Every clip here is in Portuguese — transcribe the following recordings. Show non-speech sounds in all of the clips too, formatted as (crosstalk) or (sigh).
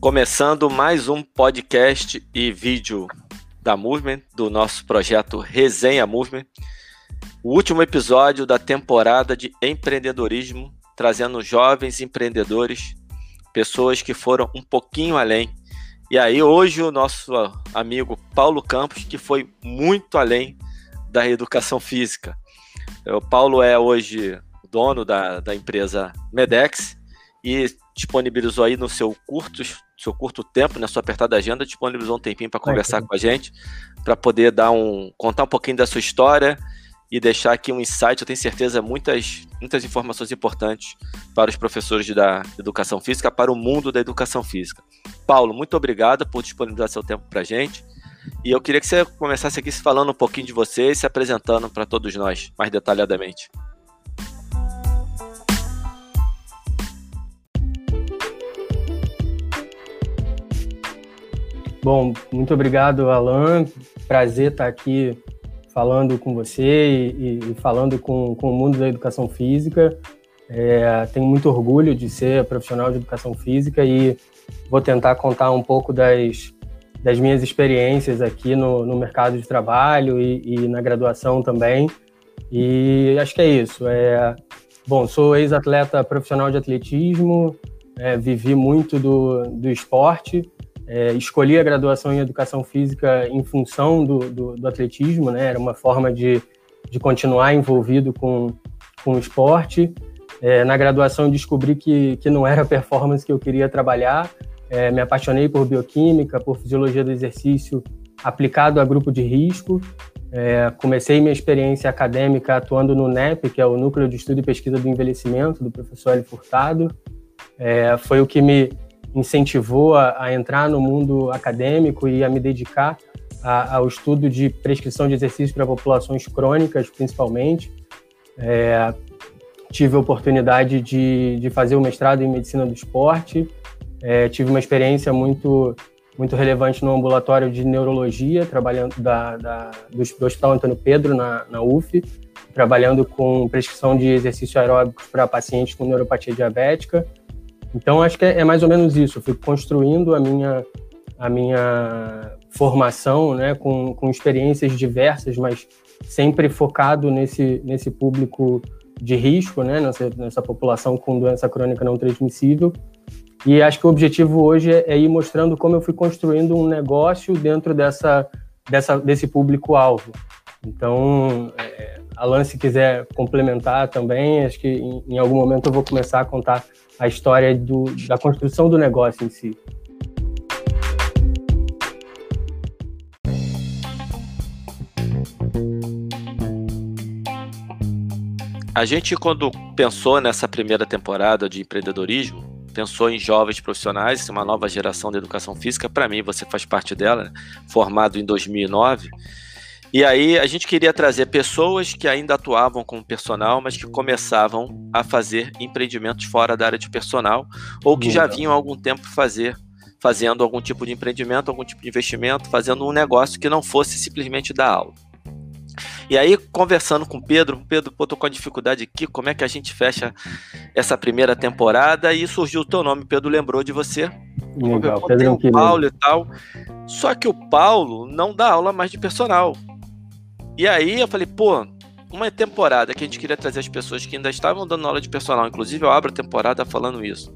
Começando mais um podcast e vídeo da Movement, do nosso projeto Resenha Movement. O último episódio da temporada de empreendedorismo, trazendo jovens empreendedores, pessoas que foram um pouquinho além. E aí, hoje, o nosso amigo Paulo Campos, que foi muito além da educação física. O Paulo é hoje dono da, da empresa Medex e disponibilizou aí no seu curto, seu curto tempo, na sua apertada agenda, disponibilizou um tempinho para conversar é, com a gente, para poder dar um contar um pouquinho da sua história e deixar aqui um insight, eu tenho certeza, muitas, muitas informações importantes para os professores da educação física, para o mundo da educação física. Paulo, muito obrigado por disponibilizar seu tempo para a gente. E eu queria que você começasse aqui se falando um pouquinho de você e se apresentando para todos nós, mais detalhadamente. Bom, muito obrigado, Alan. Prazer estar aqui falando com você e, e falando com, com, o mundo da educação física. É, tenho muito orgulho de ser profissional de educação física e vou tentar contar um pouco das, das minhas experiências aqui no, no mercado de trabalho e, e, na graduação também. E acho que é isso. É, bom, sou ex-atleta profissional de atletismo, é, vivi muito do, do esporte é, escolhi a graduação em Educação Física em função do, do, do atletismo, né? Era uma forma de, de continuar envolvido com, com o esporte. É, na graduação descobri que, que não era a performance que eu queria trabalhar. É, me apaixonei por bioquímica, por fisiologia do exercício aplicado a grupo de risco. É, comecei minha experiência acadêmica atuando no NEP, que é o Núcleo de Estudo e Pesquisa do Envelhecimento, do professor Eli Furtado. É, foi o que me incentivou a, a, entrar no mundo acadêmico e a me dedicar a, ao estudo de prescrição de exercícios para populações crônicas, principalmente. É, tive a oportunidade de, de fazer o mestrado em medicina do esporte, é, tive uma experiência muito muito relevante no ambulatório de neurologia, trabalhando da, da do, Hospital Antônio Pedro, na, na UF, trabalhando com prescrição de exercícios aeróbicos para pacientes com neuropatia diabética. Então, acho que é, é mais ou menos isso. Eu fui construindo a minha, a minha formação né, com, com experiências diversas, mas sempre focado nesse, nesse público de risco, né, nessa, nessa população com doença crônica não transmissível. E acho que o objetivo hoje é, é ir mostrando como eu fui construindo um negócio dentro dessa, dessa, desse público-alvo. Então, é, Alan, se quiser complementar também, acho que em, em algum momento eu vou começar a contar a história do, da construção do negócio em si. A gente, quando pensou nessa primeira temporada de empreendedorismo, pensou em jovens profissionais, uma nova geração de educação física. Para mim, você faz parte dela, né? formado em 2009. E aí a gente queria trazer pessoas que ainda atuavam como personal, mas que começavam a fazer empreendimentos fora da área de personal, ou que já vinham há algum tempo fazer, fazendo algum tipo de empreendimento, algum tipo de investimento, fazendo um negócio que não fosse simplesmente dar aula. E aí, conversando com o Pedro, Pedro, pô, tô com a dificuldade aqui, como é que a gente fecha essa primeira temporada? E surgiu o teu nome, Pedro lembrou de você. Legal, Pedro o Paulo e tal. Só que o Paulo não dá aula mais de personal. E aí eu falei, pô, uma temporada que a gente queria trazer as pessoas que ainda estavam dando aula de personal, inclusive eu abro a temporada falando isso.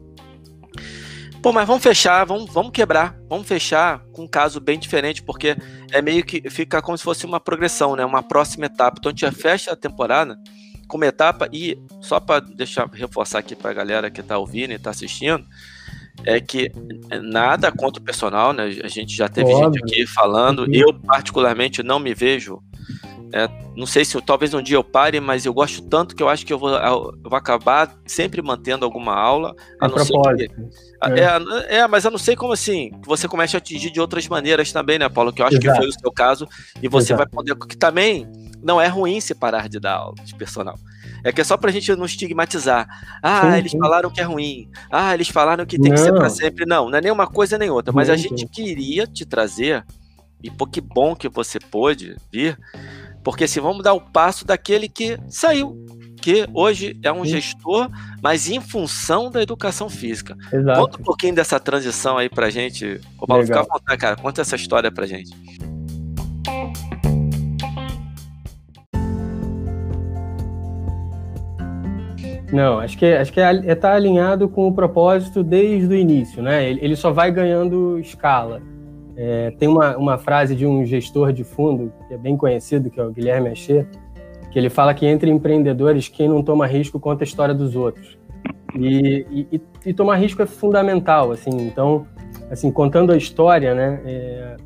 Pô, mas vamos fechar, vamos, vamos quebrar, vamos fechar com um caso bem diferente, porque é meio que fica como se fosse uma progressão, né? Uma próxima etapa. Então a gente já fecha a temporada com uma etapa e só para deixar reforçar aqui para a galera que está ouvindo e está assistindo, é que nada contra o personal, né? A gente já teve Óbvio. gente aqui falando. Eu particularmente não me vejo é, não sei se talvez um dia eu pare, mas eu gosto tanto que eu acho que eu vou, eu vou acabar sempre mantendo alguma aula. A, não ser que, é. É, é. mas eu não sei como assim, você comece a atingir de outras maneiras também, né, Paulo? Que eu acho Exato. que foi o seu caso, e você Exato. vai poder. Que também não é ruim se parar de dar aula de personal. É que é só pra gente não estigmatizar. Ah, sim, eles sim. falaram que é ruim. Ah, eles falaram que tem não. que ser para sempre. Não, não é nem uma coisa nem outra. Mas a gente queria te trazer, e pô, que bom que você pôde vir porque assim, vamos dar o passo daquele que saiu. que hoje é um Sim. gestor, mas em função da educação física. Exato. Conta um pouquinho dessa transição aí pra gente. Ô, Paulo, Legal. fica à vontade, cara. Conta essa história pra gente. Não, acho que, acho que é, é tá alinhado com o propósito desde o início, né? Ele, ele só vai ganhando escala. É, tem uma, uma frase de um gestor de fundo, que é bem conhecido, que é o Guilherme Achê, que ele fala que entre empreendedores, quem não toma risco conta a história dos outros. E, e, e tomar risco é fundamental, assim, então, assim, contando a história, né, é,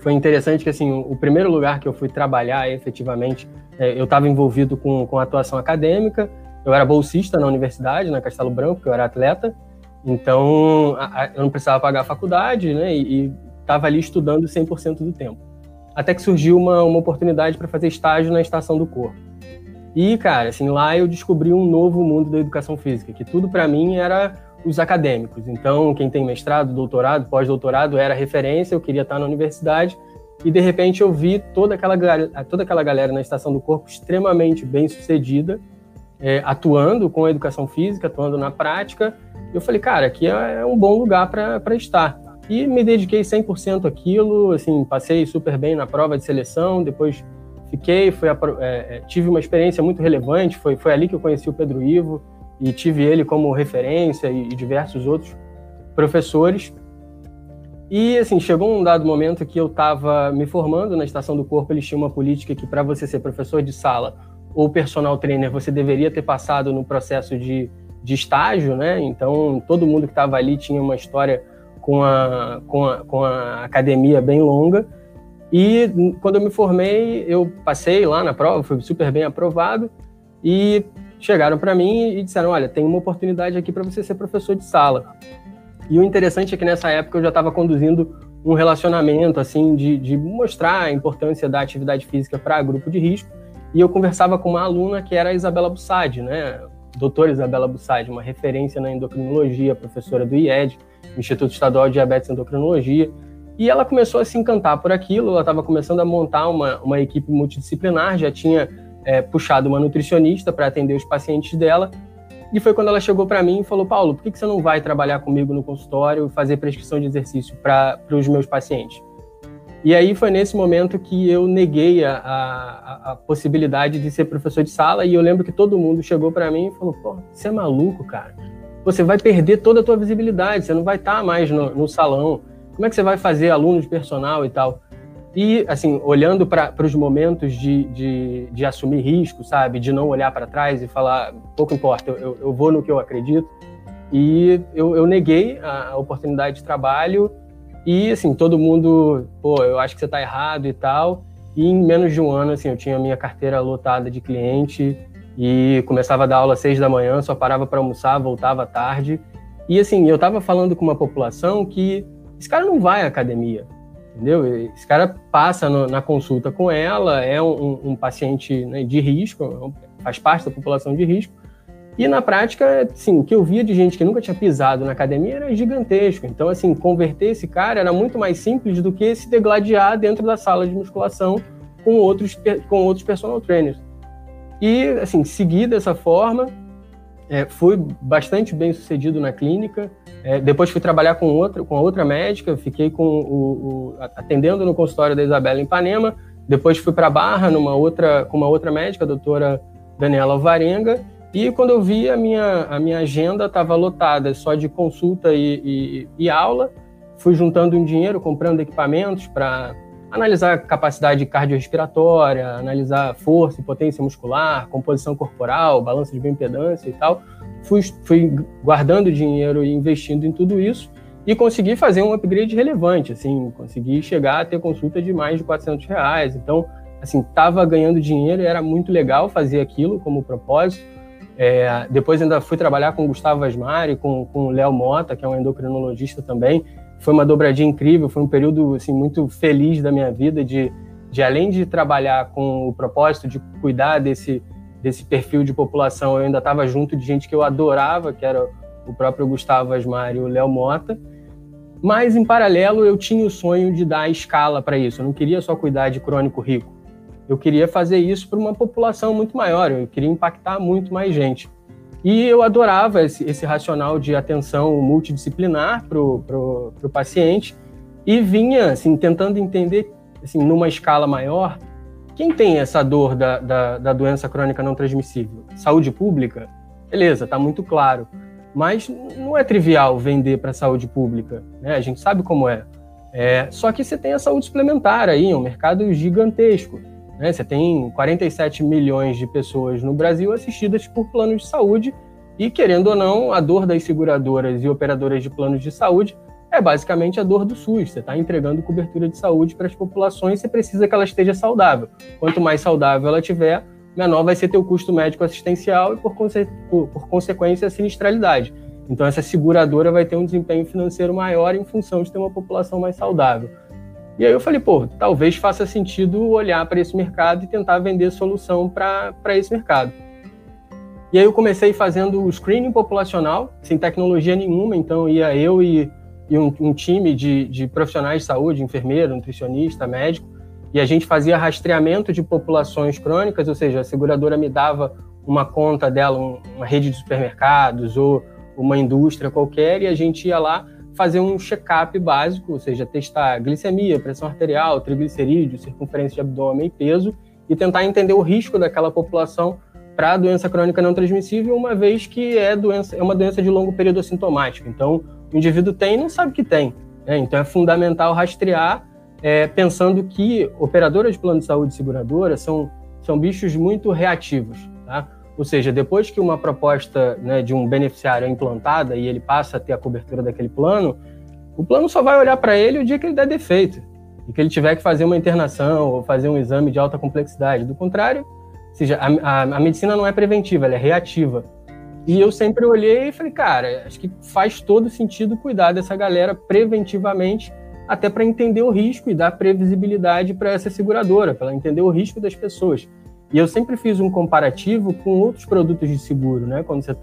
foi interessante que, assim, o, primeiro lugar que eu fui trabalhar efetivamente, é, eu estava envolvido com, com atuação acadêmica, eu era bolsista na universidade, na Castelo Branco, que eu era atleta, então a, a, eu não precisava pagar a faculdade, né, e estava ali estudando 100% do tempo. Até que surgiu uma, uma oportunidade para fazer estágio na Estação do Corpo. E, cara, assim, lá eu descobri um novo mundo da educação física, que tudo para mim era os acadêmicos. Então, quem tem mestrado, doutorado, pós-doutorado era referência, eu queria estar na universidade. E de repente eu vi toda aquela, toda aquela galera na Estação do Corpo extremamente bem sucedida, é, atuando com a educação física, atuando na prática. Eu falei, cara, aqui é, é um bom lugar para estar. E me dediquei 100% àquilo, assim, passei super bem na prova de seleção, depois fiquei, foi, é, é, tive uma experiência muito relevante, foi, foi ali que eu conheci o Pedro Ivo e tive ele como referência e, e diversos outros professores. E, assim, chegou um dado momento que eu estava me formando na Estação do Corpo, eles tinham uma política que para você ser professor de sala ou personal trainer, você deveria ter passado no processo de, de estágio, né? Então, todo mundo que estava ali tinha uma história com a, com, a, com a academia bem longa. E quando eu me formei, eu passei lá na prova, fui super bem aprovado. E chegaram para mim e disseram: Olha, tem uma oportunidade aqui para você ser professor de sala. E o interessante é que nessa época eu já estava conduzindo um relacionamento, assim, de, de mostrar a importância da atividade física para grupo de risco e eu conversava com uma aluna que era a Isabela Bussadi, né? Doutora Isabela Bussadi, uma referência na endocrinologia, professora do IED, Instituto Estadual de Diabetes e Endocrinologia. E ela começou a se encantar por aquilo, ela estava começando a montar uma, uma equipe multidisciplinar, já tinha é, puxado uma nutricionista para atender os pacientes dela. E foi quando ela chegou para mim e falou: Paulo, por que, que você não vai trabalhar comigo no consultório e fazer prescrição de exercício para os meus pacientes? E aí foi nesse momento que eu neguei a, a, a, possibilidade de ser professor de sala e eu lembro que todo mundo chegou para mim e falou: pô, você é maluco, cara? Você vai perder toda a tua visibilidade, você não vai estar tá mais no, no salão. Como é que você vai fazer aluno de personal e tal? E, assim, olhando para os momentos de, de, de, assumir risco, sabe? De não olhar para trás e falar, pouco importa, eu, eu, vou no que eu acredito. E eu, eu neguei a, a oportunidade de trabalho e, assim, todo mundo, pô, eu acho que você está errado e tal. E em menos de um ano, assim, eu tinha a minha carteira lotada de cliente e começava a dar aula às seis da manhã, só parava para almoçar, voltava à tarde. E, assim, eu estava falando com uma população que esse cara não vai à academia, entendeu? Esse cara passa no, na consulta com ela, é um, um paciente né, de risco, faz parte da população de risco, e na prática, assim, o que eu via de gente que nunca tinha pisado na academia era gigantesco. Então, assim, converter esse cara era muito mais simples do que se degladiar dentro da sala de musculação com outros, com outros personal trainers. E, assim, segui dessa forma, é, fui bastante bem sucedido na clínica. É, depois fui trabalhar com outra, com outra médica, fiquei com o, o, atendendo no consultório da Isabela em Ipanema. Depois fui para Barra numa outra, com uma outra médica, a doutora Daniela Alvarenga. E quando eu vi, a minha, a minha agenda estava lotada só de consulta e, e, e, aula. Fui juntando um dinheiro, comprando equipamentos para analisar capacidade cardiorrespiratória, analisar força e potência muscular, composição corporal, balança de bioimpedância e tal. Fui, fui guardando dinheiro e investindo em tudo isso e consegui fazer um upgrade relevante, assim, consegui chegar a ter consulta de mais de 400 reais. Então, assim, estava ganhando dinheiro e era muito legal fazer aquilo como propósito. É, depois ainda fui trabalhar com o Gustavo Asmari, com, com o Léo Mota, que é um endocrinologista também. Foi uma dobradinha incrível, foi um período assim, muito feliz da minha vida, de, de além de trabalhar com o propósito de cuidar desse, desse perfil de população, eu ainda estava junto de gente que eu adorava, que era o próprio Gustavo Asmari e o Léo Mota. Mas, em paralelo, eu tinha o sonho de dar escala para isso. Eu não queria só cuidar de crônico rico. eu queria fazer isso para uma população muito maior, eu queria impactar muito mais gente. E eu adorava esse, esse racional de atenção multidisciplinar para o paciente e vinha assim, tentando entender assim, numa escala maior quem tem essa dor da, da, da doença crônica não transmissível? Saúde pública? Beleza, está muito claro. Mas não é trivial vender para a saúde pública, né? a gente sabe como é. é. Só que você tem a saúde suplementar aí, um mercado gigantesco. Né? Você tem 47 milhões de pessoas no Brasil assistidas por planos de saúde e, querendo ou não, a dor das seguradoras e operadoras de planos de saúde é basicamente a dor do SUS. Você está entregando cobertura de saúde para as populações, você precisa que ela esteja saudável. Quanto mais saudável ela tiver, menor vai ser teu custo médico assistencial e, por, conse por, por consequência, a sinistralidade. Então, essa seguradora vai ter um desempenho financeiro maior em função de ter uma população mais saudável. E aí eu falei, pô, talvez faça sentido olhar para esse mercado e tentar vender solução para esse mercado. E aí eu comecei fazendo o screening populacional, sem tecnologia nenhuma, então ia eu e, e um, um, time de, de profissionais de saúde, enfermeiro, nutricionista, médico, e a gente fazia rastreamento de populações crônicas, ou seja, a seguradora me dava uma conta dela, uma rede de supermercados ou uma indústria qualquer, e a gente ia lá fazer um check-up básico, ou seja, testar glicemia, pressão arterial, triglicerídeo, circunferência de abdômen e peso, e tentar entender o risco daquela população para doença crônica não transmissível, uma vez que é, doença, é uma doença de longo período assintomático. Então, o indivíduo tem e não sabe que tem. Né? Então, é fundamental rastrear, é, pensando que operadoras de plano de saúde e seguradoras são, são bichos muito reativos. Tá? Ou seja, depois que uma proposta né, de um beneficiário é implantada e ele passa a ter a cobertura daquele plano, o plano só vai olhar para ele o dia que ele der defeito e que ele tiver que fazer uma internação ou fazer um exame de alta complexidade. Do contrário, seja, a, a, a medicina não é preventiva, ela é reativa. E eu sempre olhei e falei, cara, acho que faz todo sentido cuidar dessa galera preventivamente, até para entender o risco e dar previsibilidade para essa seguradora, para entender o risco das pessoas. E eu sempre fiz um comparativo com outros produtos de seguro, né? Quando você,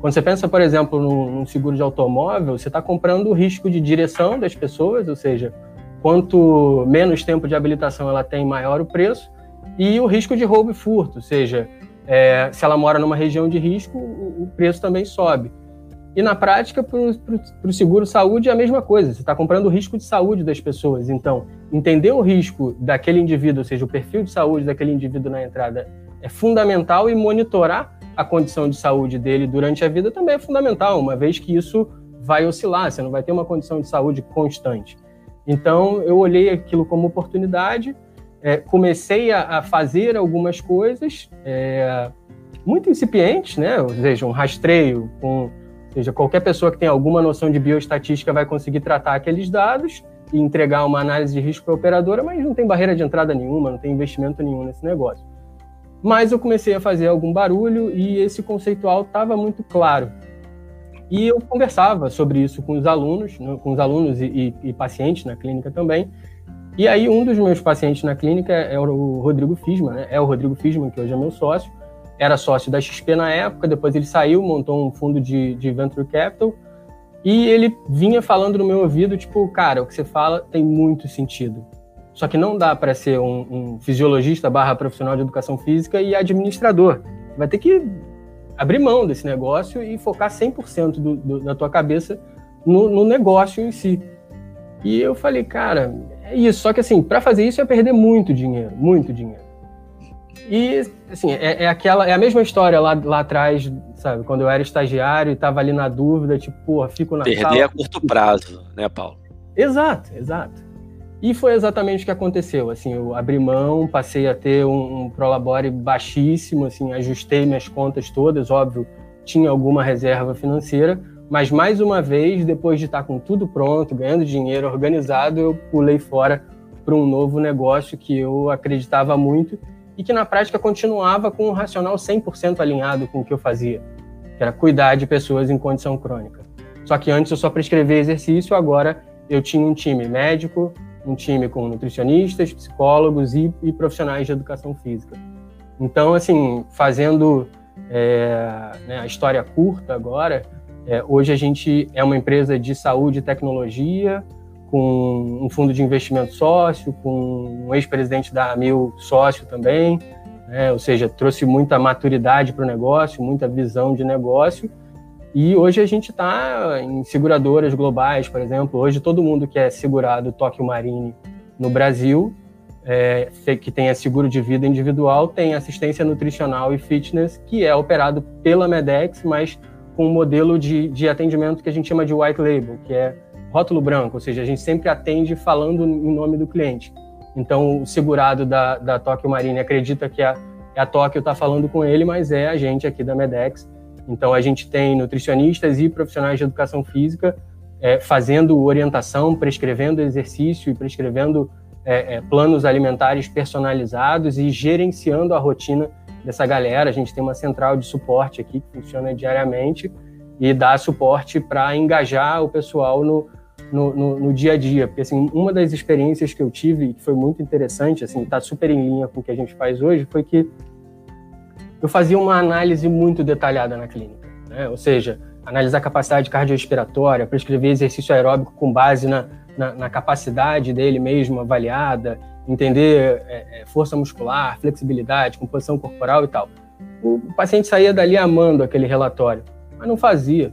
quando você pensa, por exemplo, num, num seguro de automóvel, você está comprando o risco de direção das pessoas, ou seja, quanto menos tempo de habilitação ela tem, maior o preço, e o risco de roubo e furto, ou seja, é, se ela mora numa região de risco, o, o preço também sobe. E na prática, para o seguro saúde é a mesma coisa. Você está comprando o risco de saúde das pessoas. Então, entender o risco daquele indivíduo, ou seja, o perfil de saúde daquele indivíduo na entrada, é fundamental e monitorar a condição de saúde dele durante a vida também é fundamental, uma vez que isso vai oscilar, você não vai ter uma condição de saúde constante. Então, eu olhei aquilo como oportunidade, é, comecei a, a, fazer algumas coisas é, muito incipientes, né? ou seja, um rastreio com seja, qualquer pessoa que tem alguma noção de bioestatística vai conseguir tratar aqueles dados e entregar uma análise de risco para a operadora, mas não tem barreira de entrada nenhuma, não tem investimento nenhum nesse negócio. Mas eu comecei a fazer algum barulho e esse conceitual estava muito claro. E eu conversava sobre isso com os alunos, né, com os alunos e, e, e, pacientes na clínica também. E aí um dos meus pacientes na clínica é o Rodrigo Fisman, né? é o Rodrigo Fisman, que hoje é meu sócio, era sócio da XP na época, depois ele saiu, montou um fundo de, de venture capital, e ele vinha falando no meu ouvido, tipo, cara, o que você fala tem muito sentido. Só que não dá para ser um, um, fisiologista barra profissional de educação física e administrador. Vai ter que abrir mão desse negócio e focar 100% do, do, da tua cabeça no, no negócio em si. E eu falei, cara, é isso. Só que assim, para fazer isso é perder muito dinheiro, muito dinheiro. E, assim, é, é, aquela, é a mesma história lá, lá atrás, sabe? Quando eu era estagiário e tava ali na dúvida, tipo, porra, fico na Perder sala. a curto prazo, né, Paulo? Exato, exato. E foi exatamente o que aconteceu. Assim, eu abri mão, passei a ter um, um prolabore baixíssimo, assim, ajustei minhas contas todas, óbvio, tinha alguma reserva financeira, mas mais uma vez, depois de estar com tudo pronto, ganhando dinheiro, organizado, eu pulei fora para um novo negócio que eu acreditava muito e que na prática continuava com um racional 100% alinhado com o que eu fazia, que era cuidar de pessoas em condição crônica. Só que antes eu só prescrevia exercício, agora eu tinha um time médico, um time com nutricionistas, psicólogos e, e profissionais de educação física. Então, assim, fazendo é, né, a história curta agora, é, hoje a gente é uma empresa de saúde e tecnologia, com um fundo de investimento sócio, com um ex-presidente da Amil sócio também, né? ou seja, trouxe muita maturidade para o negócio, muita visão de negócio. E hoje a gente está em seguradoras globais, por exemplo. Hoje todo mundo que é segurado Tóquio Marine no Brasil, é, que tenha seguro de vida individual, tem assistência nutricional e fitness, que é operado pela Medex, mas com um modelo de, de atendimento que a gente chama de white label, que é rótulo branco, ou seja, a gente sempre atende falando em nome do cliente. Então, o segurado da, da Tóquio Marine acredita que a, a Tóquio está falando com ele, mas é a gente aqui da Medex. Então, a gente tem nutricionistas e profissionais de educação física é, fazendo orientação, prescrevendo exercício e prescrevendo é, é, planos alimentares personalizados e gerenciando a rotina dessa galera. A gente tem uma central de suporte aqui que funciona diariamente e dá suporte para engajar o pessoal no, no, no, no, dia a dia. Porque, assim, uma das experiências que eu tive, que foi muito interessante, assim, está super em linha com o que a gente faz hoje, foi que eu fazia uma análise muito detalhada na clínica. Né? Ou seja, analisar a capacidade cardiorrespiratória, prescrever exercício aeróbico com base na, na, na capacidade dele mesmo avaliada, entender é, é, força muscular, flexibilidade, composição corporal e tal. O paciente saía dali amando aquele relatório, mas não fazia.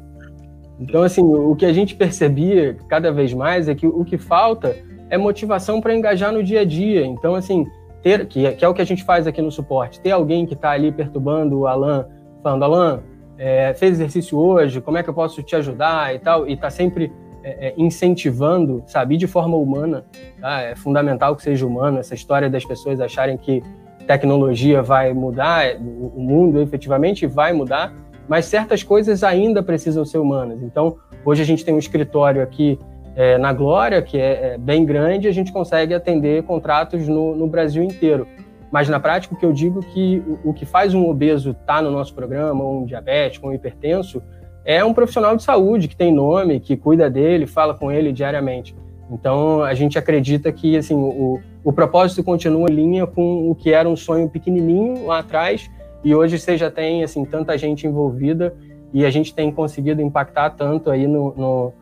Então, assim, o que a gente percebia cada vez mais é que o que falta é motivação para engajar no dia a dia. Então, assim, ter, que, que é o que a gente faz aqui no suporte, ter alguém que está ali perturbando o Alan, falando, Alan, é, fez exercício hoje, como é que eu posso te ajudar e tal, e está sempre é, é, incentivando, sabe, de forma humana, tá? É fundamental que seja humano, essa história das pessoas acharem que tecnologia vai mudar, o mundo efetivamente vai mudar, mas certas coisas ainda precisam ser humanas. Então, hoje a gente tem um escritório aqui é, na Glória, que é, é, bem grande, a gente consegue atender contratos no, no, Brasil inteiro. Mas na prática, o que eu digo é que o, o que faz um obeso estar tá no nosso programa, um diabético, um hipertenso, é um profissional de saúde que tem nome, que cuida dele, fala com ele diariamente. Então, a gente acredita que assim, o, o propósito continua em linha com o que era um sonho pequenininho lá atrás, e hoje você já tem assim tanta gente envolvida e a gente tem conseguido impactar tanto aí no, no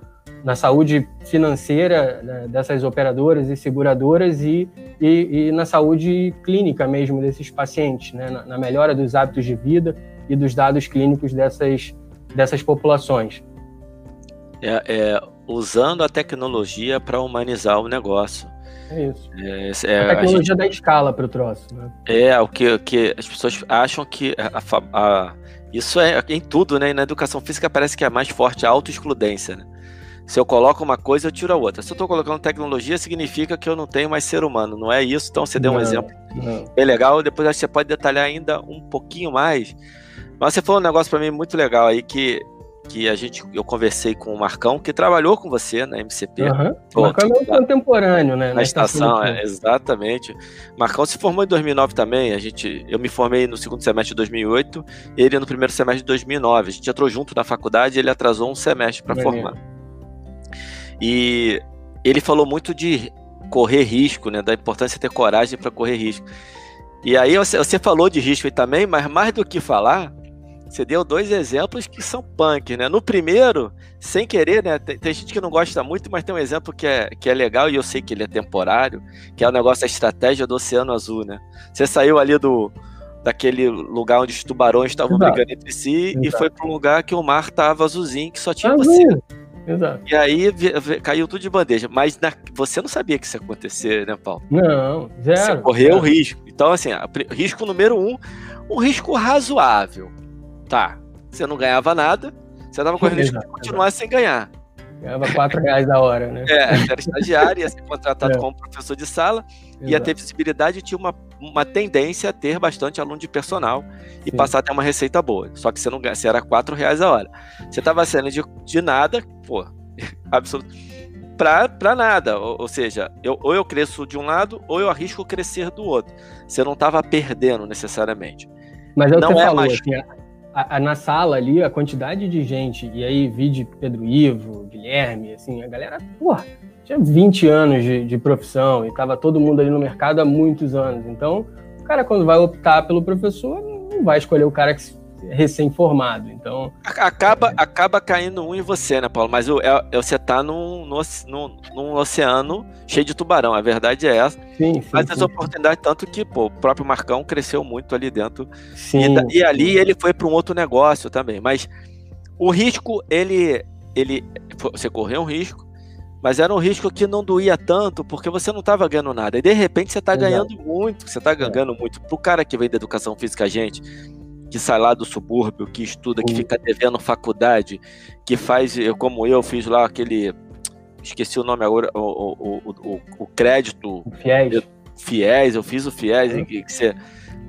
na saúde financeira né, dessas operadoras e seguradoras e, e, e, na saúde clínica mesmo desses pacientes, né, na, na, melhora dos hábitos de vida e dos dados clínicos dessas, dessas populações. É, é usando a tecnologia para humanizar o negócio. É isso. É, é, a tecnologia a gente, da escala para o troço. Né? É, o que, que as pessoas acham que a, a, isso é em tudo, né? E na educação física parece que é mais forte a autoexcludência, né? Se eu coloco uma coisa, eu tiro a outra. Se eu estou colocando tecnologia, significa que eu não tenho mais ser humano. Não é isso? Então você deu um não, exemplo não. bem legal. Depois acho que você pode detalhar ainda um pouquinho mais. Mas você falou um negócio para mim muito legal aí que que a gente, eu conversei com o Marcão, que trabalhou com você na MCP. Uhum. Pô, Marcão é contemporâneo, né? Na, estação, é, exatamente. Marcão se formou em 2009 também. A gente, eu me formei no segundo semestre de 2008, ele no primeiro semestre de 2009. A gente entrou junto na faculdade, ele atrasou um semestre para formar. E ele falou muito de correr risco, né? Da importância de ter coragem para correr risco. E aí você, você falou de risco aí também, mas mais do que falar, você deu dois exemplos que são punk, né? No primeiro, sem querer, né? Tem, tem, gente que não gosta muito, mas tem um exemplo que é, que é legal e eu sei que ele é temporário, que é o negócio da estratégia do Oceano Azul, né? Você saiu ali do daquele lugar onde os tubarões estavam brigando entre si Exato. e foi para um lugar que o mar estava azulzinho, que só tinha Azul. você. Exato. E aí caiu tudo de bandeja. Mas na, você não sabia que isso ia acontecer, né, Paulo? Não, zero. Você correu o risco. Então, assim, risco número um, um risco razoável Tá. Você não ganhava nada, você tava correndo risco de continuar sem ganhar. Ganhava 4 reais a hora, né? É, era estagiário, ia ser contratado é. como professor de sala, Exato. ia ter visibilidade e tinha uma, uma tendência a ter bastante aluno de personal e Sim. passar a ter uma receita boa. Só que você não ganha, você era 4 reais a hora. Você tava sendo de, de nada, pô, (laughs) absoluto. Pra, pra nada, ou, ou seja, eu, ou eu cresço de um lado ou eu arrisco crescer do outro. Você não estava perdendo necessariamente. Mas é o que não você é falou, mais... assim, a, a, na sala ali, a quantidade de gente, e aí vi de Pedro Ivo, Guilherme, assim, a galera, porra, tinha 20 anos de, de profissão e tava todo mundo ali no mercado há muitos anos. Então, o cara, quando vai optar pelo professor, não vai escolher o cara que recém-formado. Então acaba é... acaba caindo um em você, né, Paulo? Mas o, é, é, você tá num, num, num, oceano cheio de tubarão. A verdade é essa. Sim, sim, Mas sim. as oportunidades tanto que pô, o próprio Marcão cresceu muito ali dentro. Sim, e, e ali ele foi para um outro negócio também. Mas o risco ele ele você correu um risco mas era um risco que não doía tanto, porque você não estava ganhando nada. E de repente você está ganhando muito, você está ganhando é. muito. Para o cara que vem da educação física, a gente, que sai lá do subúrbio, que estuda, que fica devendo faculdade, que faz, como eu fiz lá aquele. Esqueci o nome agora, o, o, o, o crédito. Fiéis. Fiéis, eu fiz o Fiéis, é. que, você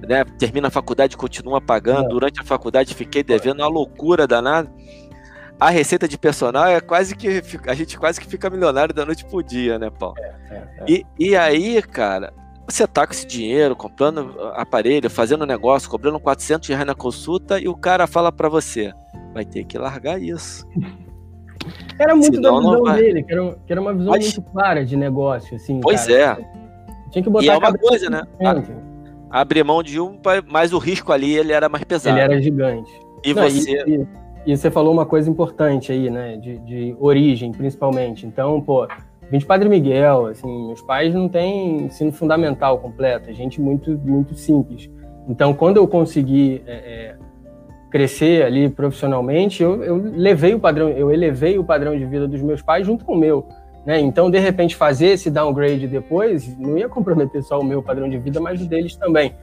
né, termina a faculdade continua pagando. É. Durante a faculdade fiquei devendo uma loucura danada a receita de personal é quase que a gente quase que fica milionário da noite pro dia, né, Paulo? É, é, é. E, e aí, cara, você tá com esse dinheiro, comprando aparelho, fazendo negócio, cobrando 400 reais na consulta e o cara fala para você, vai ter que largar isso. (laughs) Era muito Senão, da visão dele, que era, que era uma visão Mas... muito clara de negócio, assim. Pois cara. é. Tinha que botar e é uma coisa, né? A, abrir mão de um, mas o risco ali ele era mais pesado. Ele era gigante. E Não, você. E, e você falou uma coisa importante aí, né? De, de origem, principalmente. Então, pô, vim de Padre Miguel, assim, meus pais não têm ensino fundamental completo, é gente muito, muito simples. Então, quando eu consegui é, é, crescer ali profissionalmente, eu, eu levei o padrão, eu elevei o padrão de vida dos meus pais junto com o meu. Né? Então, de repente, fazer esse downgrade depois não ia comprometer só o meu padrão de vida, mas o deles também.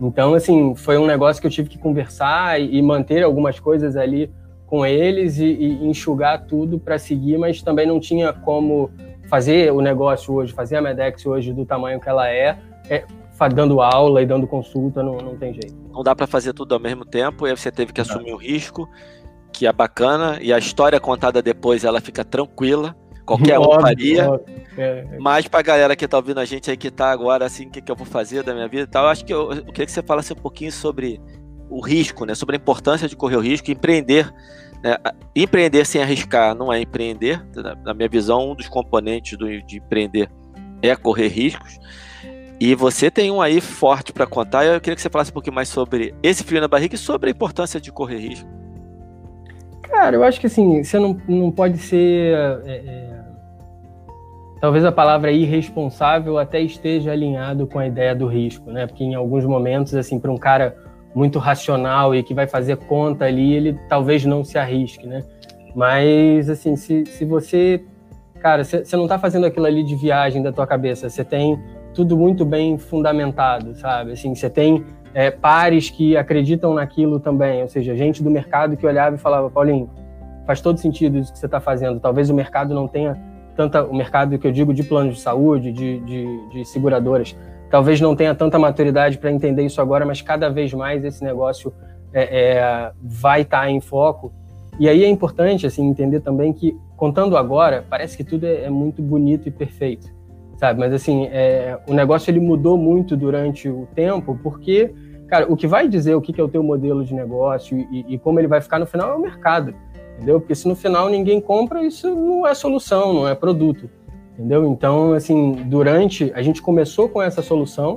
Então, assim, foi um negócio que eu tive que conversar e, e manter algumas coisas ali com eles e, e enxugar tudo para seguir, mas também não tinha como fazer o negócio hoje, fazer a Medex hoje do tamanho que ela é, é dando aula e dando consulta, não, não tem jeito. Não dá para fazer tudo ao mesmo tempo, e aí você teve que assumir o risco, que é bacana, e a história contada depois ela fica tranquila, qualquer um faria. É, é. Mas pra galera que tá ouvindo a gente aí que tá agora assim, o que, que eu vou fazer da minha vida e tal, eu acho que eu, eu queria que você falasse um pouquinho sobre o risco, né? Sobre a importância de correr o risco, empreender. Né? Empreender sem arriscar não é empreender. Na minha visão, um dos componentes do, de empreender é correr riscos. E você tem um aí forte para contar. Eu queria que você falasse um pouquinho mais sobre esse frio na barriga e sobre a importância de correr risco. Cara, eu acho que assim, você não, não pode ser. É, é, talvez a palavra irresponsável até esteja alinhado com a ideia do risco, né? Porque em alguns momentos, assim, para um cara muito racional e que vai fazer conta ali, ele talvez não se arrisque, né? Mas, assim, se, se você. Cara, você não está fazendo aquilo ali de viagem da tua cabeça, você tem tudo muito bem fundamentado, sabe? Assim, você tem é, pares que acreditam naquilo também, ou seja, gente do mercado que olhava e falava, Paulinho, faz todo sentido isso que você está fazendo. Talvez o mercado não tenha tanta. O mercado que eu digo de planos de saúde, de, de, de seguradoras, talvez não tenha tanta maturidade para entender isso agora, mas cada vez mais esse negócio é, é, vai estar tá em foco. E aí é importante assim entender também que contando agora parece que tudo é, é muito bonito e perfeito, sabe? Mas assim é, o negócio ele mudou muito durante o tempo porque cara o que vai dizer o que é o teu modelo de negócio e, e como ele vai ficar no final é o mercado, entendeu? Porque se no final ninguém compra isso não é solução, não é produto entendeu? Então, assim, durante a gente começou com essa solução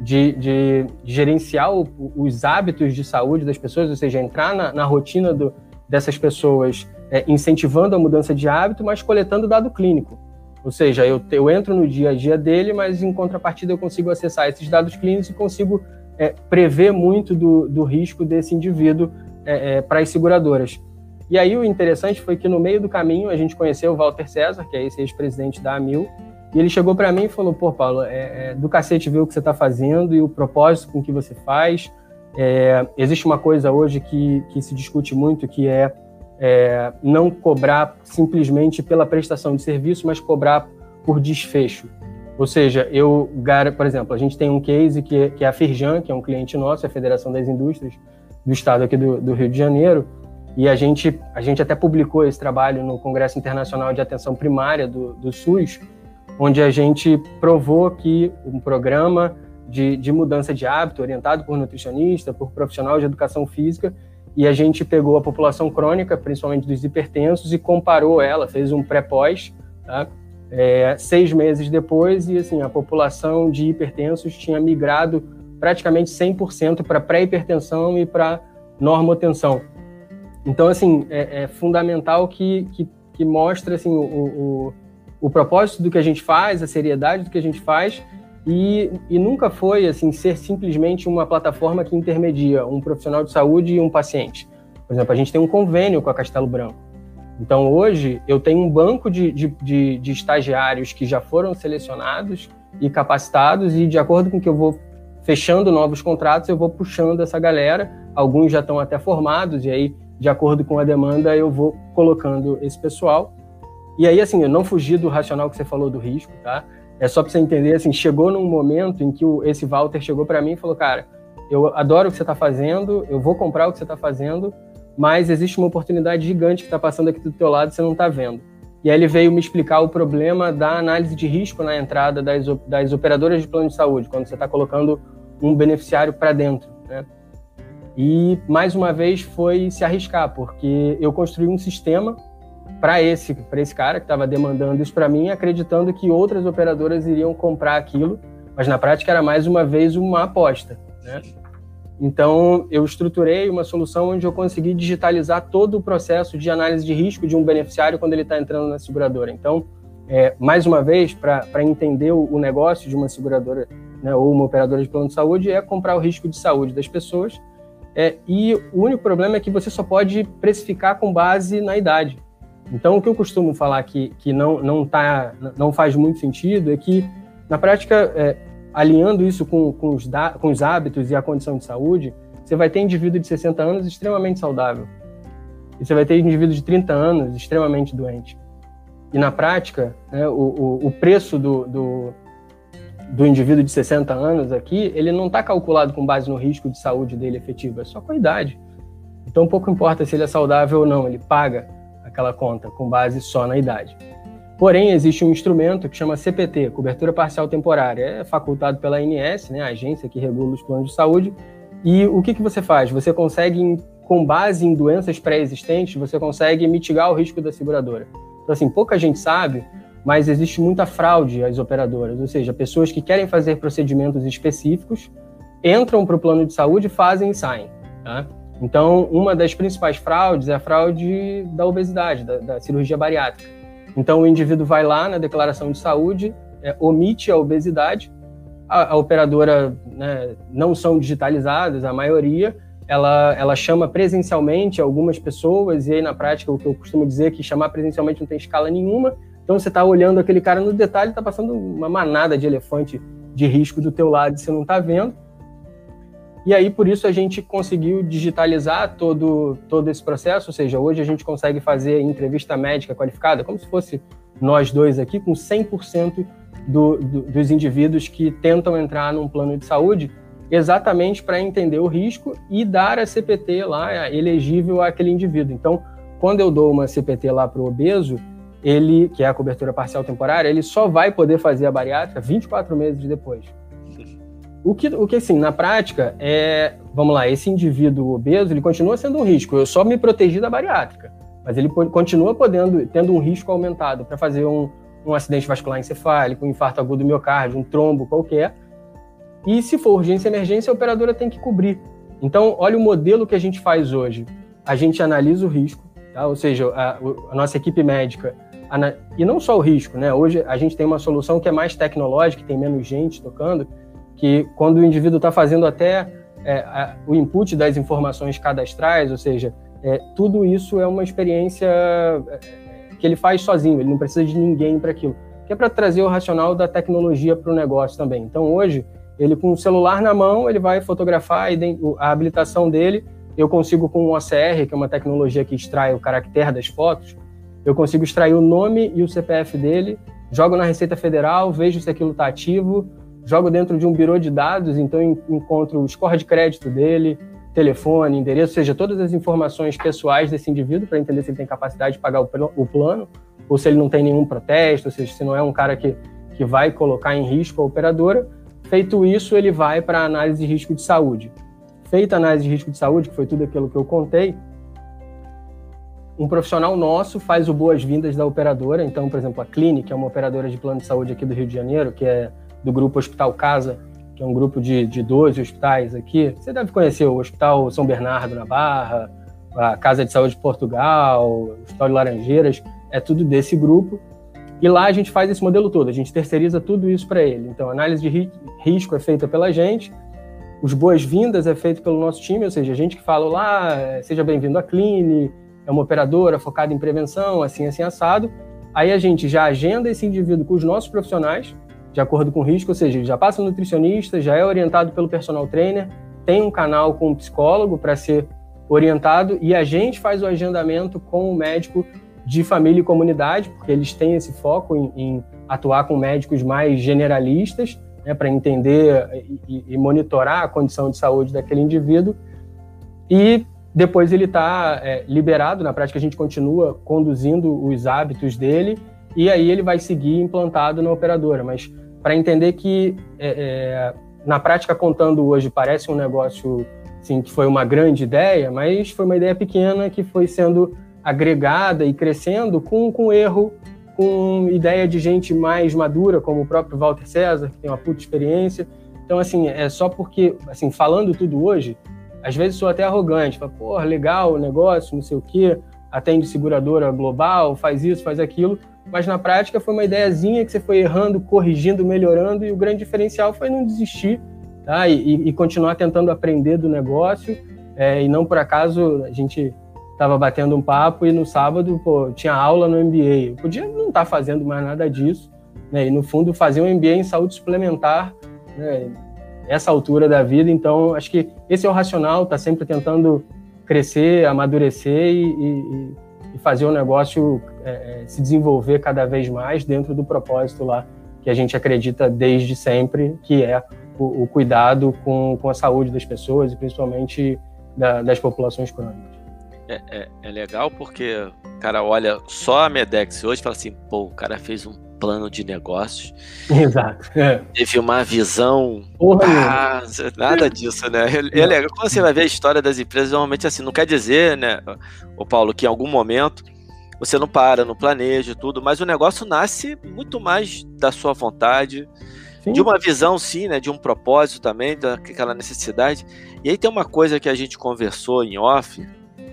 de, de, gerenciar o, os hábitos de saúde das pessoas, ou seja, entrar na, na rotina do, dessas pessoas, é, incentivando a mudança de hábito, mas coletando dado clínico. Ou seja, eu, eu entro no dia a dia dele, mas em contrapartida eu consigo acessar esses dados clínicos e consigo é, prever muito do, do risco desse indivíduo é, é para as seguradoras. E aí o interessante foi que no meio do caminho a gente conheceu o Walter César, que é esse ex-presidente da Amil, e ele chegou para mim e falou: pô, Paulo, é, é, do cacete ver o que você está fazendo e o propósito com que você faz. É, existe uma coisa hoje que, que se discute muito, que é, é, não cobrar simplesmente pela prestação de serviço, mas cobrar por desfecho. Ou seja, eu, por exemplo, a gente tem um case que, que é a Firjan, que é um cliente nosso, é a Federação das Indústrias do Estado aqui do, do Rio de Janeiro, e a gente, a gente até publicou esse trabalho no Congresso Internacional de Atenção Primária do, do SUS, onde a gente provou que um programa de, de mudança de hábito, orientado por nutricionista, por profissional de educação física, e a gente pegou a população crônica, principalmente dos hipertensos, e comparou ela, fez um pré-pós, tá? é, seis meses depois, e assim, a população de hipertensos tinha migrado praticamente 100% para pré-hipertensão e para normotenção. Então, assim, é, é fundamental que, que, que, mostre assim, o, o, o propósito do que a gente faz, a seriedade do que a gente faz, e, e nunca foi assim ser simplesmente uma plataforma que intermedia um profissional de saúde e um paciente. Por exemplo, a gente tem um convênio com a Castelo Branco. Então, hoje, eu tenho um banco de, de, de, de estagiários que já foram selecionados e capacitados, e de acordo com que eu vou fechando novos contratos, eu vou puxando essa galera. Alguns já estão até formados, e aí, de acordo com a demanda, eu vou colocando esse pessoal. E aí, assim, eu não fugi do racional que você falou do risco, tá? É só para você entender, assim, chegou num momento em que o, esse Walter chegou para mim e falou, cara, eu adoro o que você está fazendo, eu vou comprar o que você está fazendo, mas existe uma oportunidade gigante que está passando aqui do teu lado e você não está vendo. E aí ele veio me explicar o problema da análise de risco na entrada das, das operadoras de plano de saúde, quando você está colocando um beneficiário para dentro. Né? E, mais uma vez, foi se arriscar, porque eu construí um sistema para esse, esse cara que estava demandando isso para mim, acreditando que outras operadoras iriam comprar aquilo, mas na prática era mais uma vez uma aposta. Né? Então, eu estruturei uma solução onde eu consegui digitalizar todo o processo de análise de risco de um beneficiário quando ele está entrando na seguradora. Então, é, mais uma vez, para entender o, o, negócio de uma seguradora né, ou uma operadora de plano de saúde, é comprar o risco de saúde das pessoas. É, e o único problema é que você só pode precificar com base na idade. Então, o que eu costumo falar que, que não, não, tá, não faz muito sentido é que, na prática, é, alinhando isso com, com, os da, com os hábitos e a condição de saúde, você vai ter indivíduo de 60 anos extremamente saudável. E você vai ter indivíduo de 30 anos extremamente doente. E na prática, né, o, o, o, preço do, do, do, indivíduo de 60 anos aqui, ele não está calculado com base no risco de saúde dele efetivo, é só com a idade. Então pouco importa se ele é saudável ou não, ele paga aquela conta com base só na idade. Porém, existe um instrumento que chama CPT, cobertura parcial temporária, é facultado pela ANS, né, a agência que regula os planos de saúde. E o que, que você faz? Você consegue, com base em doenças pré-existentes, você consegue mitigar o risco da seguradora. Então, assim, pouca gente sabe, mas existe muita fraude às operadoras, ou seja, pessoas que querem fazer procedimentos específicos entram para o plano de saúde, fazem e saem. Tá? Então, uma das principais fraudes é a fraude da obesidade, da, da cirurgia bariátrica. Então, o indivíduo vai lá na declaração de saúde, é, omite a obesidade, a, a operadora né, não são digitalizadas, a maioria, ela, ela chama presencialmente algumas pessoas, e aí na prática o que eu costumo dizer é que chamar presencialmente não tem escala nenhuma, então você está olhando aquele cara no detalhe, está passando uma manada de elefante de risco do teu lado e você não está vendo, e aí, por isso, a gente conseguiu digitalizar todo, todo esse processo, ou seja, hoje a gente consegue fazer entrevista médica qualificada, como se fosse nós dois aqui, com 100% do, do, dos indivíduos que tentam entrar num plano de saúde, exatamente para entender o risco e dar a CPT lá elegível àquele indivíduo. Então, quando eu dou uma CPT lá para o obeso, ele, que é a cobertura parcial temporária, ele só vai poder fazer a bariátrica 24 meses depois. O que, o que, assim, na prática, é. Vamos lá, esse indivíduo obeso, ele continua sendo um risco. Eu só me protegi da bariátrica. Mas ele continua podendo, tendo um risco aumentado para fazer um, um acidente vascular encefálico, um infarto agudo do miocárdio, um trombo qualquer. E se for urgência e emergência, a operadora tem que cobrir. Então, olha o modelo que a gente faz hoje. A gente analisa o risco, tá? ou seja, a, a nossa equipe médica e não só o risco, né? Hoje a gente tem uma solução que é mais tecnológica, tem menos gente tocando, que quando o indivíduo está fazendo até é, a, o input das informações cadastrais, ou seja, é, tudo isso é uma experiência é, que ele faz sozinho, ele não precisa de ninguém para aquilo, que é para trazer o racional da tecnologia para o negócio também. Então, hoje, ele com o celular na mão, ele vai fotografar a habilitação dele, eu consigo com o OCR, que é uma tecnologia que extrai o caractere das fotos, eu consigo extrair o nome e o CPF dele, jogo na Receita Federal, vejo se aquilo está ativo, jogo dentro de um birô de dados, então encontro o score de crédito dele, telefone, endereço, ou seja, todas as informações pessoais desse indivíduo para entender se ele tem capacidade de pagar o plano ou se ele não tem nenhum protesto, ou seja, se não é um cara que, que vai colocar em risco a operadora. Feito isso, ele vai para análise de risco de saúde. Feita a análise de risco de saúde, que foi tudo aquilo que eu contei, um profissional nosso faz o boas-vindas da operadora. Então, por exemplo, a Clínica é uma operadora de plano de saúde aqui do Rio de Janeiro, que é do grupo Hospital Casa, que é um grupo de, de 12 hospitais aqui. Você deve conhecer o Hospital São Bernardo na Barra, a Casa de Saúde de Portugal, o Hospital de Laranjeiras, é tudo desse grupo. E lá a gente faz esse modelo todo, a gente terceiriza tudo isso para ele. Então, a análise de risco é feita pela gente, os boas-vindas é feito pelo nosso time, ou seja, a gente que fala lá, seja bem-vindo à Cline, é uma operadora focada em prevenção, assim, assim, assado. Aí a gente já agenda esse indivíduo com os nossos profissionais, de acordo com o risco, ou seja, já passa no nutricionista, já é orientado pelo personal trainer, tem um canal com um psicólogo para ser orientado e a gente faz o agendamento com o médico de família e comunidade, porque eles têm esse foco em, em atuar com médicos mais generalistas, né, para entender e, e, monitorar a condição de saúde daquele indivíduo. E depois ele está é, liberado, na prática a gente continua conduzindo os hábitos dele e aí ele vai seguir implantado na operadora. Mas para entender que é, é, na prática contando hoje parece um negócio assim, que foi uma grande ideia, mas foi uma ideia pequena que foi sendo agregada e crescendo com, com erro, com ideia de gente mais madura, como o próprio Walter César, que tem uma puta experiência. Então, assim, é só porque, assim, falando tudo hoje, às vezes sou até arrogante, falo, porra, legal o negócio, não sei o quê, atende seguradora global, faz isso, faz aquilo, mas na prática foi uma ideiazinha que você foi errando, corrigindo, melhorando, e o grande diferencial foi não desistir tá? e, e continuar tentando aprender do negócio, é, e não por acaso a gente estava batendo um papo e no sábado pô, tinha aula no MBA. Eu podia não estar tá fazendo mais nada disso, né? E no fundo fazer um MBA em saúde suplementar, né? Essa altura da vida. Então, acho que esse é o racional, tá sempre tentando crescer, amadurecer e, e, e fazer o negócio é, é, se desenvolver cada vez mais dentro do propósito lá que a gente acredita desde sempre, que é o, o cuidado com, com a saúde das pessoas e principalmente da, das populações crônicas é, é, é, legal porque o cara olha só a Medex hoje e fala assim, pô, o cara fez um plano de negócios. Exato. É. Teve uma visão. Porra, ah, nada disso, né? É, é legal. Quando você vai ver a história das empresas, normalmente assim, não quer dizer, né, o Paulo, que em algum momento você não para, não planeja tudo, mas o negócio nasce muito mais da sua vontade, sim. de uma visão, sim, né, de um propósito também, daquela necessidade. E aí tem uma coisa que a gente conversou em off,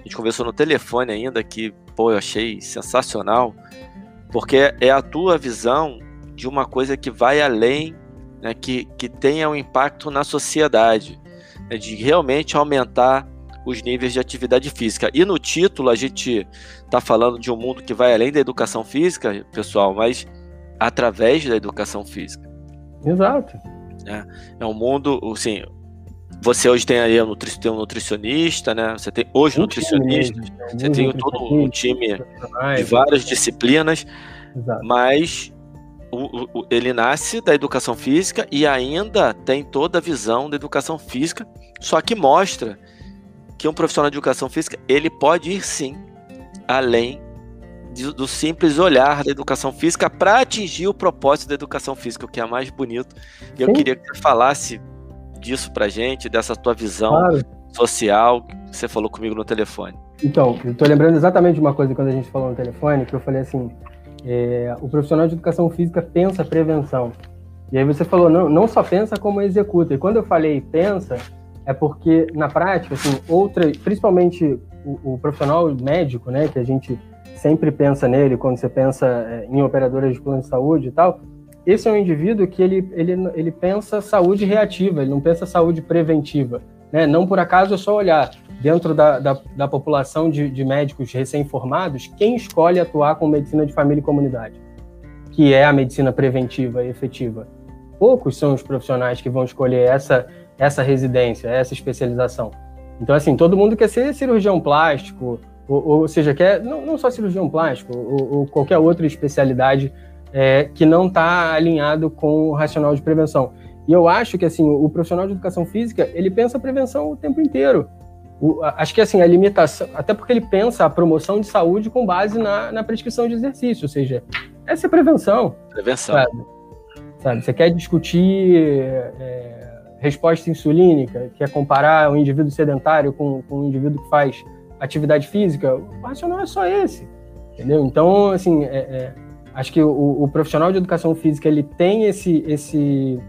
gente conversou no telefone ainda, que, pô, eu achei sensacional, porque é a tua visão de uma coisa que vai além, né, que, que tenha um impacto na sociedade, né, de realmente aumentar os níveis de atividade física. E no título a gente está falando de um mundo que vai além da educação física, pessoal, mas através da educação física. Exato. É, é um mundo, assim, você hoje tem aí um, tem um nutricionista, né? Você tem hoje um nutricionista, você tem todo um time de várias disciplinas, Exato. mas o, o, ele nasce da educação física e ainda tem toda a visão da educação física, só que mostra que um profissional de educação física ele pode ir sim além de, do simples olhar da educação física para atingir o propósito da educação física, o que é mais bonito. E eu queria que você falasse disso pra gente, dessa tua visão claro. social que você falou comigo no telefone. Então, eu tô lembrando exatamente de uma coisa quando a gente falou no telefone, que eu falei assim, é, o profissional de educação física pensa prevenção. E aí você falou, não, não só pensa como executa. E quando eu falei pensa, é porque na prática, assim, outra, principalmente o, o profissional médico, né, que a gente sempre pensa nele quando você pensa é, em operadoras de plano de saúde e tal, esse é um indivíduo que ele, ele, ele pensa saúde reativa, ele não pensa saúde preventiva. Né? Não por acaso é só olhar dentro da, da, da população de, de médicos recém-formados, quem escolhe atuar com medicina de família e comunidade, que é a medicina preventiva e efetiva. Poucos são os profissionais que vão escolher essa, essa residência, essa especialização. Então, assim, todo mundo quer ser cirurgião plástico, ou, ou seja, quer não, não só cirurgião plástico, ou, ou qualquer outra especialidade é, que não está alinhado com o racional de prevenção. E eu acho que assim o profissional de educação física ele pensa a prevenção o tempo inteiro. O, acho que assim a limitação, até porque ele pensa a promoção de saúde com base na, na prescrição de exercício, ou seja, essa é prevenção. Prevenção. Sabe? sabe? Você quer discutir é, resposta insulínica, quer comparar um indivíduo sedentário com, com um indivíduo que faz atividade física, o racional é só esse, entendeu? Então, assim, é, é Acho que o, o, profissional de educação física ele tem esse, esse,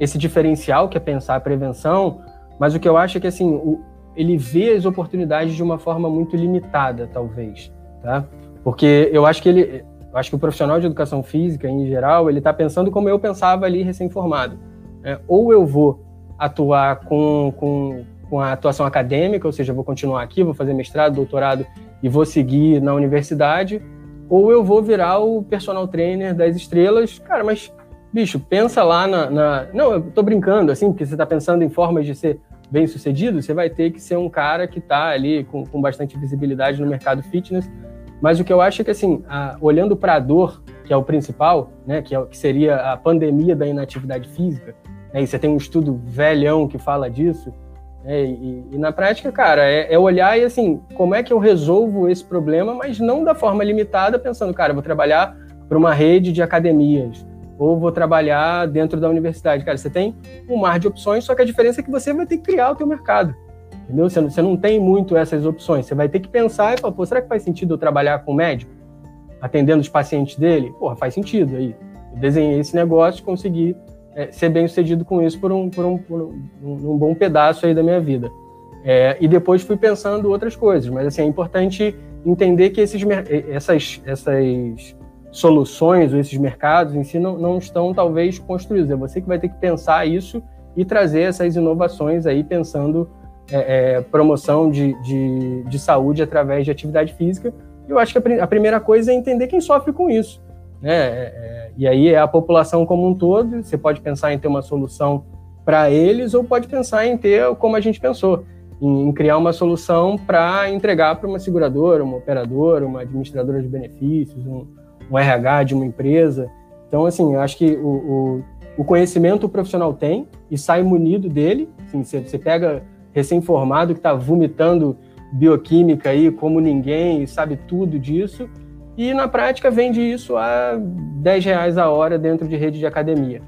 esse diferencial que é pensar a prevenção, mas o que eu acho é que assim, o, ele vê as oportunidades de uma forma muito limitada, talvez, tá? Porque eu acho que ele, acho que o profissional de educação física, em geral, ele está pensando como eu pensava ali recém-formado. Né? Ou eu vou atuar com, com, com a atuação acadêmica, ou seja, vou continuar aqui, vou fazer mestrado, doutorado e vou seguir na universidade, ou eu vou virar o personal trainer das estrelas. Cara, mas, bicho, pensa lá na. na... Não, eu tô brincando, assim, porque você está pensando em formas de ser bem sucedido, você vai ter que ser um cara que está ali com, com bastante visibilidade no mercado fitness mas o que eu acho é que, assim, a, olhando para a dor, que é o principal, né, que, é, que seria a pandemia da inatividade física, né, e você tem um estudo velhão que fala disso, né, e, e, na prática, cara, é, é, olhar e, assim, como é que eu resolvo esse problema, mas não da forma limitada, pensando, cara, vou trabalhar para uma rede de academias, ou vou trabalhar dentro da universidade. Cara, você tem um mar de opções, só que a diferença é que você vai ter que criar o teu mercado. Entendeu? Você não, você não tem muito essas opções. Você vai ter que pensar e falar, pô, será que faz sentido eu trabalhar com o médico? Atendendo os pacientes dele? Porra, faz sentido aí. Eu desenhei esse negócio consegui é, ser bem sucedido com isso por um, por um, por um, um bom pedaço aí da minha vida. É, e depois fui pensando outras coisas, mas assim, é importante entender que esses, essas, essas soluções ou esses mercados em si não, não estão talvez construídos. É você que vai ter que pensar isso e trazer essas inovações aí pensando é, é, promoção de, de, de, saúde através de atividade física. Eu acho que a, a primeira coisa é entender quem sofre com isso. Né? É, é, e aí é a população como um todo. Você pode pensar em ter uma solução para eles ou pode pensar em ter como a gente pensou, em, em criar uma solução para entregar para uma seguradora, uma operadora, uma administradora de benefícios, um, um RH de uma empresa. Então, assim, eu acho que o, o, o conhecimento o profissional tem e sai munido dele. Assim, você, você pega recém-formado que está vomitando bioquímica aí como ninguém e sabe tudo disso. E na prática vende isso a 10 reais a hora dentro de rede de academia.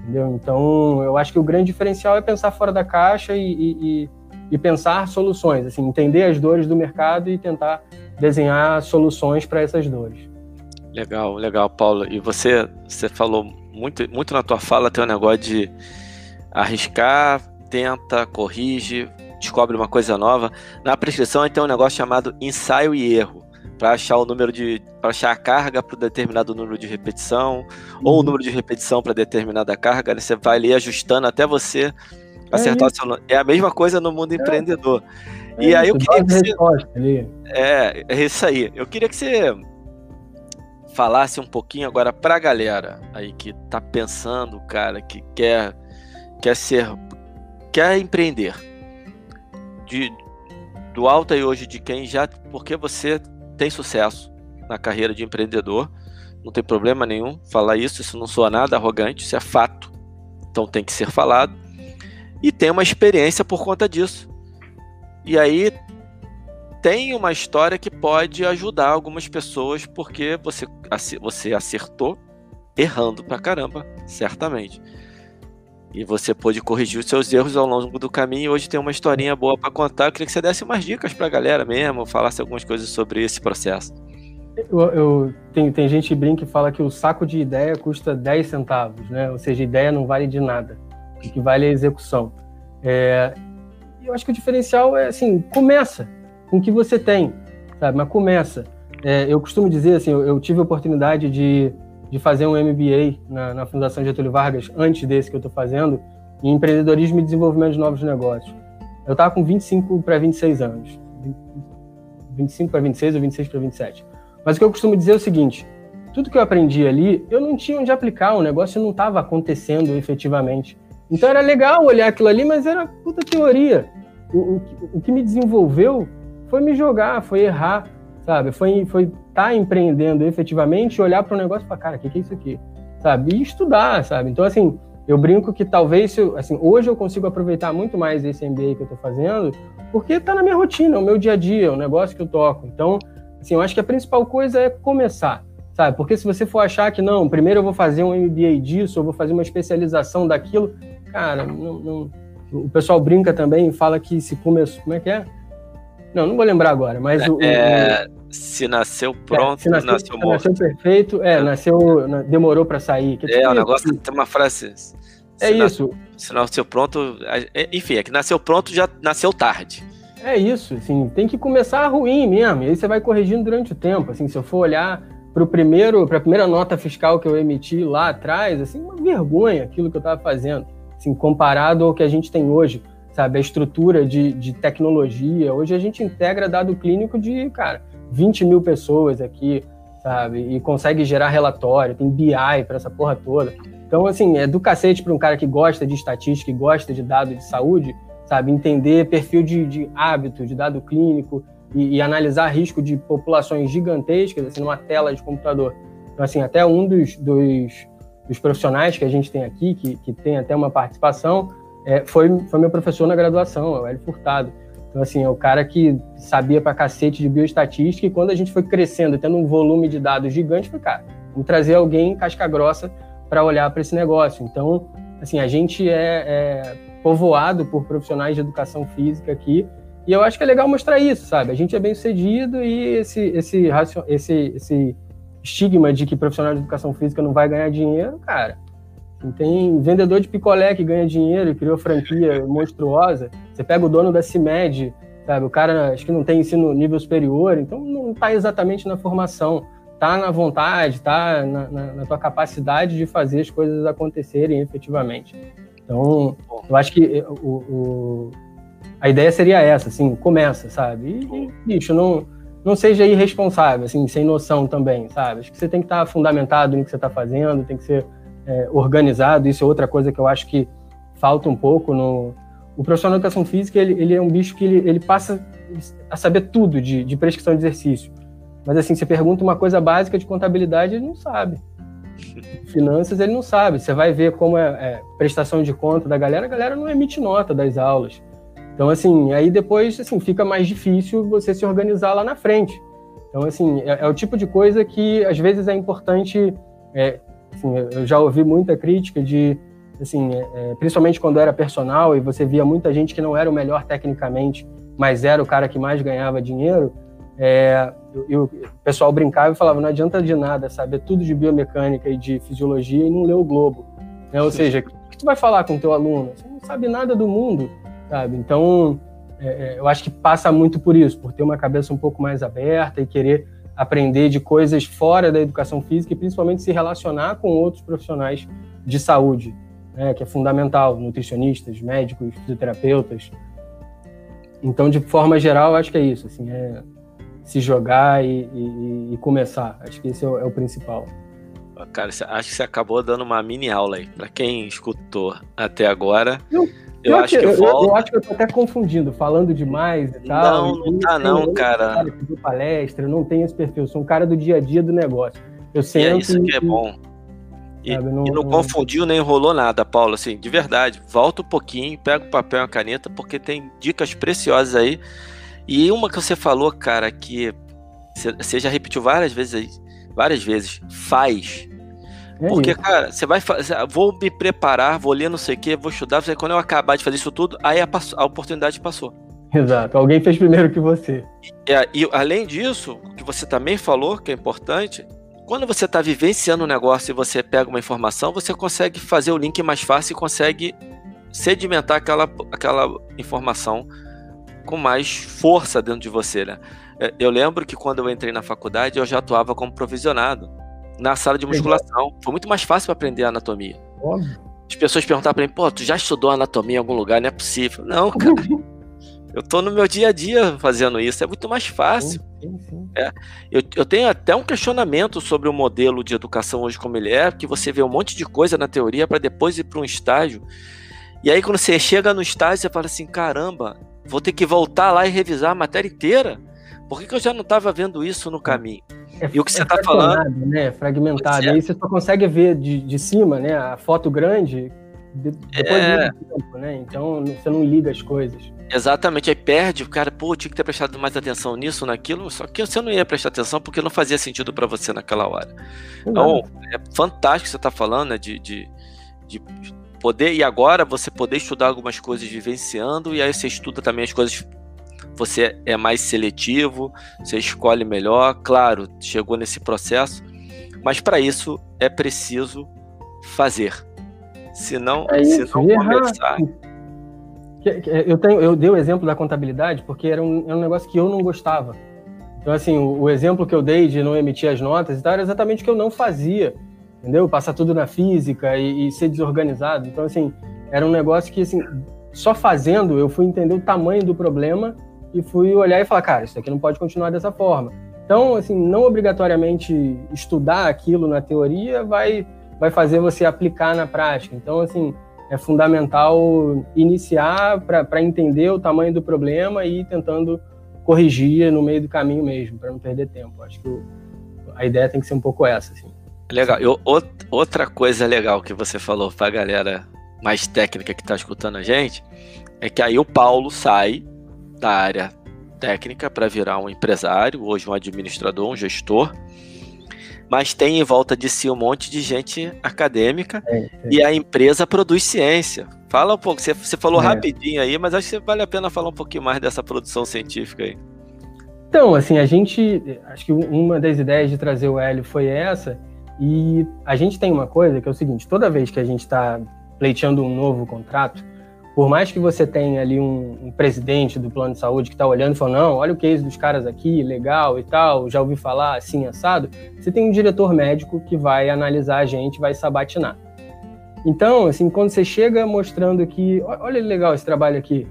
Entendeu? Então, eu acho que o grande diferencial é pensar fora da caixa e, e, e pensar soluções, assim, entender as dores do mercado e tentar desenhar soluções para essas dores. Legal, legal, Paulo. E você, você falou muito, muito na tua fala, tem um negócio de arriscar, tenta, corrige, descobre uma coisa nova. Na prescrição tem um negócio chamado ensaio e erro para achar o número de para achar a carga para determinado número de repetição uhum. ou o número de repetição para determinada carga, né? você vai ali ajustando até você é acertar o seu é a mesma coisa no mundo é. empreendedor. É e aí eu queria que você é, é isso aí. Eu queria que você falasse um pouquinho agora para a galera aí que tá pensando, cara, que quer quer ser quer empreender, de, do alto aí hoje de quem já, porque você tem sucesso na carreira de empreendedor, não tem problema nenhum falar isso, isso não soa nada arrogante, isso é fato, então tem que ser falado, e tem uma experiência por conta disso. E aí tem uma história que pode ajudar algumas pessoas, porque você, você acertou errando pra caramba, certamente. E você pôde corrigir os seus erros ao longo do caminho. Hoje tem uma historinha boa para contar. Eu queria que você desse umas dicas para a galera mesmo, falasse algumas coisas sobre esse processo. Eu, eu tem, tem gente que brinca e fala que o saco de ideia custa 10 centavos, né? Ou seja, ideia não vale de nada. O que vale é a execução. É, eu acho que o diferencial é assim, começa com o que você tem, sabe? Mas começa. É, eu costumo dizer assim, eu, eu tive a oportunidade de de fazer um MBA na, na Fundação Getúlio Vargas, antes desse que eu estou fazendo, em empreendedorismo e desenvolvimento de novos negócios. Eu estava com 25 para 26 anos. 25 para 26 ou 26 para 27. Mas o que eu costumo dizer é o seguinte: tudo que eu aprendi ali, eu não tinha onde aplicar, o negócio não estava acontecendo efetivamente. Então era legal olhar aquilo ali, mas era puta teoria. O, o, o que me desenvolveu foi me jogar, foi errar, sabe? Foi foi tá empreendendo efetivamente, olhar para o negócio e falar, cara, o que, que é isso aqui? Sabe? E estudar, sabe? Então, assim, eu brinco que talvez, assim, hoje eu consigo aproveitar muito mais esse MBA que eu estou fazendo, porque está na minha rotina, o meu dia a dia, o negócio que eu toco. Então, assim, eu acho que a principal coisa é começar, sabe? Porque se você for achar que, não, primeiro eu vou fazer um MBA disso, eu vou fazer uma especialização daquilo, cara, não, não... o pessoal brinca também e fala que se começou, como é que é? Não, não vou lembrar agora, mas é, o, é, se nasceu pronto, é, se nasceu, nasceu morto. Nasceu perfeito, é, é. nasceu, demorou para sair. é, o negócio tem uma frase, É isso. Se nasceu pronto, é, enfim, é que nasceu pronto já nasceu tarde. É isso, assim, tem que começar ruim mesmo, e aí você vai corrigindo durante o tempo, assim, se eu for olhar para o primeiro, para a primeira nota fiscal que eu emiti lá atrás, assim, uma vergonha aquilo que eu estava fazendo, assim, comparado ao que a gente tem hoje, sabe, a estrutura de, de tecnologia. Hoje a gente integra dado clínico de, cara, 20 mil pessoas aqui, sabe, e consegue gerar relatório, tem BI para essa porra toda. Então, assim, é do cacete para um cara que gosta de estatística e gosta de dados de saúde, sabe, entender perfil de, de hábito, de dado clínico, e, e, analisar risco de populações gigantescas, assim, numa tela de computador. Então, assim, até um dos, dos, dos profissionais que a gente tem aqui, que, que tem até uma participação, é, foi, foi meu professor na graduação, é o Hélio Furtado. Então, assim, é o cara que sabia pra cacete de bioestatística e quando a gente foi crescendo, tendo um volume de dados gigante, foi, cara, vamos trazer alguém casca grossa para olhar para esse negócio. Então, assim, a gente é, é povoado por profissionais de educação física aqui e eu acho que é legal mostrar isso, sabe? A gente é bem sucedido e esse, esse, esse, esse estigma de que profissional de educação física não vai ganhar dinheiro, cara. Tem vendedor de picolé que ganha dinheiro e criou franquia (laughs) monstruosa. Você pega o dono da CIMED, sabe? O cara acho que não tem ensino nível superior, então não está exatamente na formação. Está na vontade, está na, na, na, tua capacidade de fazer as coisas acontecerem efetivamente. Então, eu acho que o, o a ideia seria essa, assim, começa, sabe? E, bicho, não, não seja irresponsável, assim, sem noção também, sabe? Acho que você tem que estar fundamentado no que você está fazendo, tem que ser é, organizado. Isso é outra coisa que eu acho que falta um pouco no. O profissional de educação física, ele, ele é um bicho que ele, ele passa a saber tudo de, de prescrição de exercício. Mas, assim, você pergunta uma coisa básica de contabilidade, ele não sabe. Finanças, ele não sabe. Você vai ver como é, é prestação de conta da galera, a galera não emite nota das aulas. Então, assim, aí depois assim, fica mais difícil você se organizar lá na frente. Então, assim, é, é o tipo de coisa que às vezes é importante. É, assim, eu já ouvi muita crítica de, assim, é, é, principalmente quando era personal e você via muita gente que não era o melhor tecnicamente, mas era o cara que mais ganhava dinheiro. É, eu, o pessoal brincava e falava: não adianta de nada saber tudo de biomecânica e de fisiologia e não ler o Globo. Né? Ou seja, o que tu vai falar com o teu aluno? Você não sabe nada do mundo sabe? Então, é, é, eu acho que passa muito por isso, por ter uma cabeça um pouco mais aberta e querer aprender de coisas fora da educação física e principalmente se relacionar com outros profissionais de saúde, né, que é fundamental, nutricionistas, médicos, fisioterapeutas. Então, de forma geral, acho que é isso, assim, é se jogar e, e, e começar. Acho que esse é o, é o principal. Cara, acho que você acabou dando uma mini aula aí. Para quem escutou até agora, eu eu, eu acho que, eu, volta... eu, acho que eu tô até confundindo, falando demais e tal. Não, não tá não, cara. Eu palestra, eu não tenho esse perfil, eu sou um cara do dia a dia do negócio. Eu sempre... E é isso que é bom. E, sabe, não, e não, não, confundiu nem enrolou nada, Paulo. Assim, de verdade, volta um pouquinho, pega o papel e a caneta, porque tem dicas preciosas aí. E uma que você falou, cara, que você já repetiu várias vezes aí, várias vezes, faz. É Porque, isso. cara, você vai fazer. Vou me preparar, vou ler não sei o que, vou estudar. Quando eu acabar de fazer isso tudo, aí a, a oportunidade passou. Exato. Alguém fez primeiro que você. E, e, além disso, que você também falou, que é importante, quando você está vivenciando um negócio e você pega uma informação, você consegue fazer o link mais fácil e consegue sedimentar aquela, aquela informação com mais força dentro de você, né? É, eu lembro que quando eu entrei na faculdade, eu já atuava como provisionado na sala de musculação. Foi muito mais fácil para aprender anatomia. Óbvio. As pessoas perguntavam para mim, pô, tu já estudou anatomia em algum lugar? Não é possível. Não, cara. (laughs) eu tô no meu dia a dia fazendo isso, é muito mais fácil. Sim, sim. É. Eu, eu tenho até um questionamento sobre o modelo de educação hoje como ele é, que você vê um monte de coisa na teoria para depois ir para um estágio. E aí quando você chega no estágio, você fala assim, caramba, vou ter que voltar lá e revisar a matéria inteira? Por que, que eu já não estava vendo isso no caminho? É, e o que você está falando. Né? Fragmentado. É. Aí você só consegue ver de, de cima, né? A foto grande depois é... do tempo, né? Então você não liga as coisas. Exatamente, aí perde, o cara, pô, tinha que ter prestado mais atenção nisso, naquilo, só que você não ia prestar atenção porque não fazia sentido para você naquela hora. Então, é fantástico que você está falando, né, de, de, de, poder, e agora você poder estudar algumas coisas vivenciando, e aí você estuda também as coisas você é mais seletivo, você escolhe melhor. Claro, chegou nesse processo, mas para isso é preciso fazer. Se não, é se não começar. Eu, tenho, eu dei o exemplo da contabilidade porque era um, era um negócio que eu não gostava. Então, assim, o, o, exemplo que eu dei de não emitir as notas e tal era exatamente o que eu não fazia, entendeu? Passar tudo na física e, e ser desorganizado. Então, assim, era um negócio que, assim, só fazendo eu fui entender o tamanho do problema e fui olhar e falar, cara, isso aqui não pode continuar dessa forma. Então, assim, não obrigatoriamente estudar aquilo na teoria vai, vai fazer você aplicar na prática. Então, assim, é fundamental iniciar para entender o tamanho do problema e ir tentando corrigir no meio do caminho mesmo, para não perder tempo. Acho que a ideia tem que ser um pouco essa. Assim. Legal. Eu, outra coisa legal que você falou para a galera mais técnica que está escutando a gente é que aí o Paulo sai da área técnica para virar um empresário, hoje um administrador, um gestor, mas tem em volta de si um monte de gente acadêmica é, é. e a empresa produz ciência. Fala um pouco, você, você falou é. rapidinho aí, mas acho que vale a pena falar um pouquinho mais dessa produção científica aí. Então, assim, a gente, acho que uma das ideias de trazer o Hélio foi essa, e a gente tem uma coisa que é o seguinte, toda vez que a gente está pleiteando um novo contrato, por mais que você tenha ali um, um presidente do plano de saúde que está olhando e falando, não, olha o case dos caras aqui, legal e tal, já ouvi falar assim, assado, você tem um diretor médico que vai analisar a gente, vai sabatinar. Então, assim, quando você chega mostrando que, olha que legal esse trabalho aqui,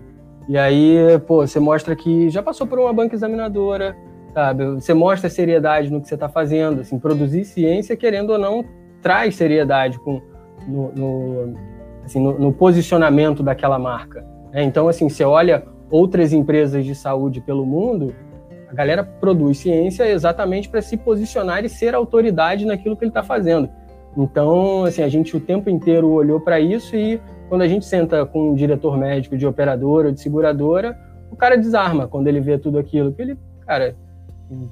e aí, pô, você mostra que já passou por uma banca examinadora, sabe? Você mostra seriedade no que você está fazendo, assim, produzir ciência, querendo ou não, traz seriedade com, no, no assim, no, no posicionamento daquela marca. Né? Então, assim, você olha outras empresas de saúde pelo mundo, a galera produz ciência exatamente para se posicionar e ser autoridade naquilo que ele está fazendo. Então, assim, a gente o tempo inteiro olhou para isso e quando a gente senta com um diretor médico de operadora ou de seguradora, o cara desarma quando ele vê tudo aquilo. Porque ele, cara,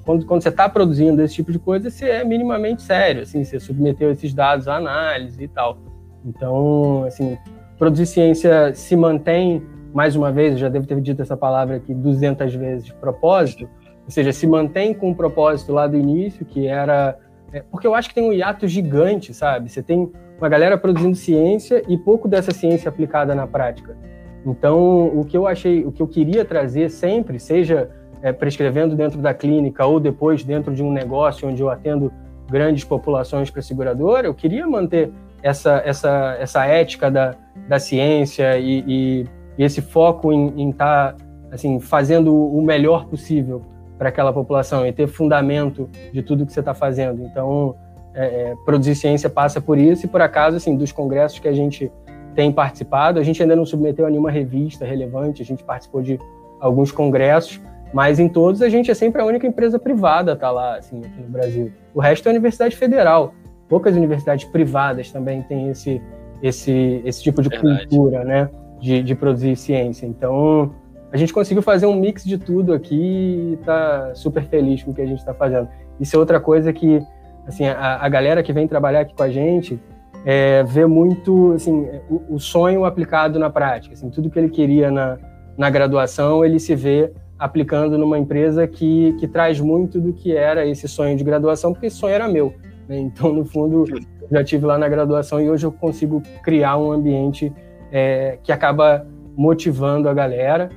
quando, quando você está produzindo esse tipo de coisa, você é minimamente sério, assim, você submeteu esses dados à análise e tal. Então, assim, produzir ciência se mantém, mais uma vez, eu já devo ter dito essa palavra aqui 200 vezes, propósito, ou seja, se mantém com o propósito lá do início, que era. É, porque eu acho que tem um hiato gigante, sabe? Você tem uma galera produzindo ciência e pouco dessa ciência aplicada na prática. Então, o que eu achei, o que eu queria trazer sempre, seja é, prescrevendo dentro da clínica ou depois dentro de um negócio onde eu atendo grandes populações para seguradora, eu queria manter essa, essa, essa ética da, da ciência e, e, e esse foco em estar tá, assim, fazendo o melhor possível para aquela população e ter fundamento de tudo que você está fazendo. Então, é, é, produzir ciência passa por isso e, por acaso, assim, dos congressos que a gente tem participado, a gente ainda não submeteu a nenhuma revista relevante, a gente participou de alguns congressos, mas em todos a gente é sempre a única empresa privada tá lá, assim, aqui no Brasil. O resto é a Universidade Federal poucas universidades privadas também têm esse, esse, esse tipo de Verdade. cultura, né? De, de produzir ciência. Então, a gente conseguiu fazer um mix de tudo aqui e tá super feliz com o que a gente está fazendo. Isso é outra coisa que, assim, a, a galera que vem trabalhar aqui com a gente é, vê muito, assim, o, o, sonho aplicado na prática. Assim, tudo que ele queria na, na graduação, ele se vê aplicando numa empresa que, que traz muito do que era esse sonho de graduação, porque esse sonho era meu. Né? Então, no fundo, já tive lá na graduação e hoje eu consigo criar um ambiente é, que acaba motivando a galera.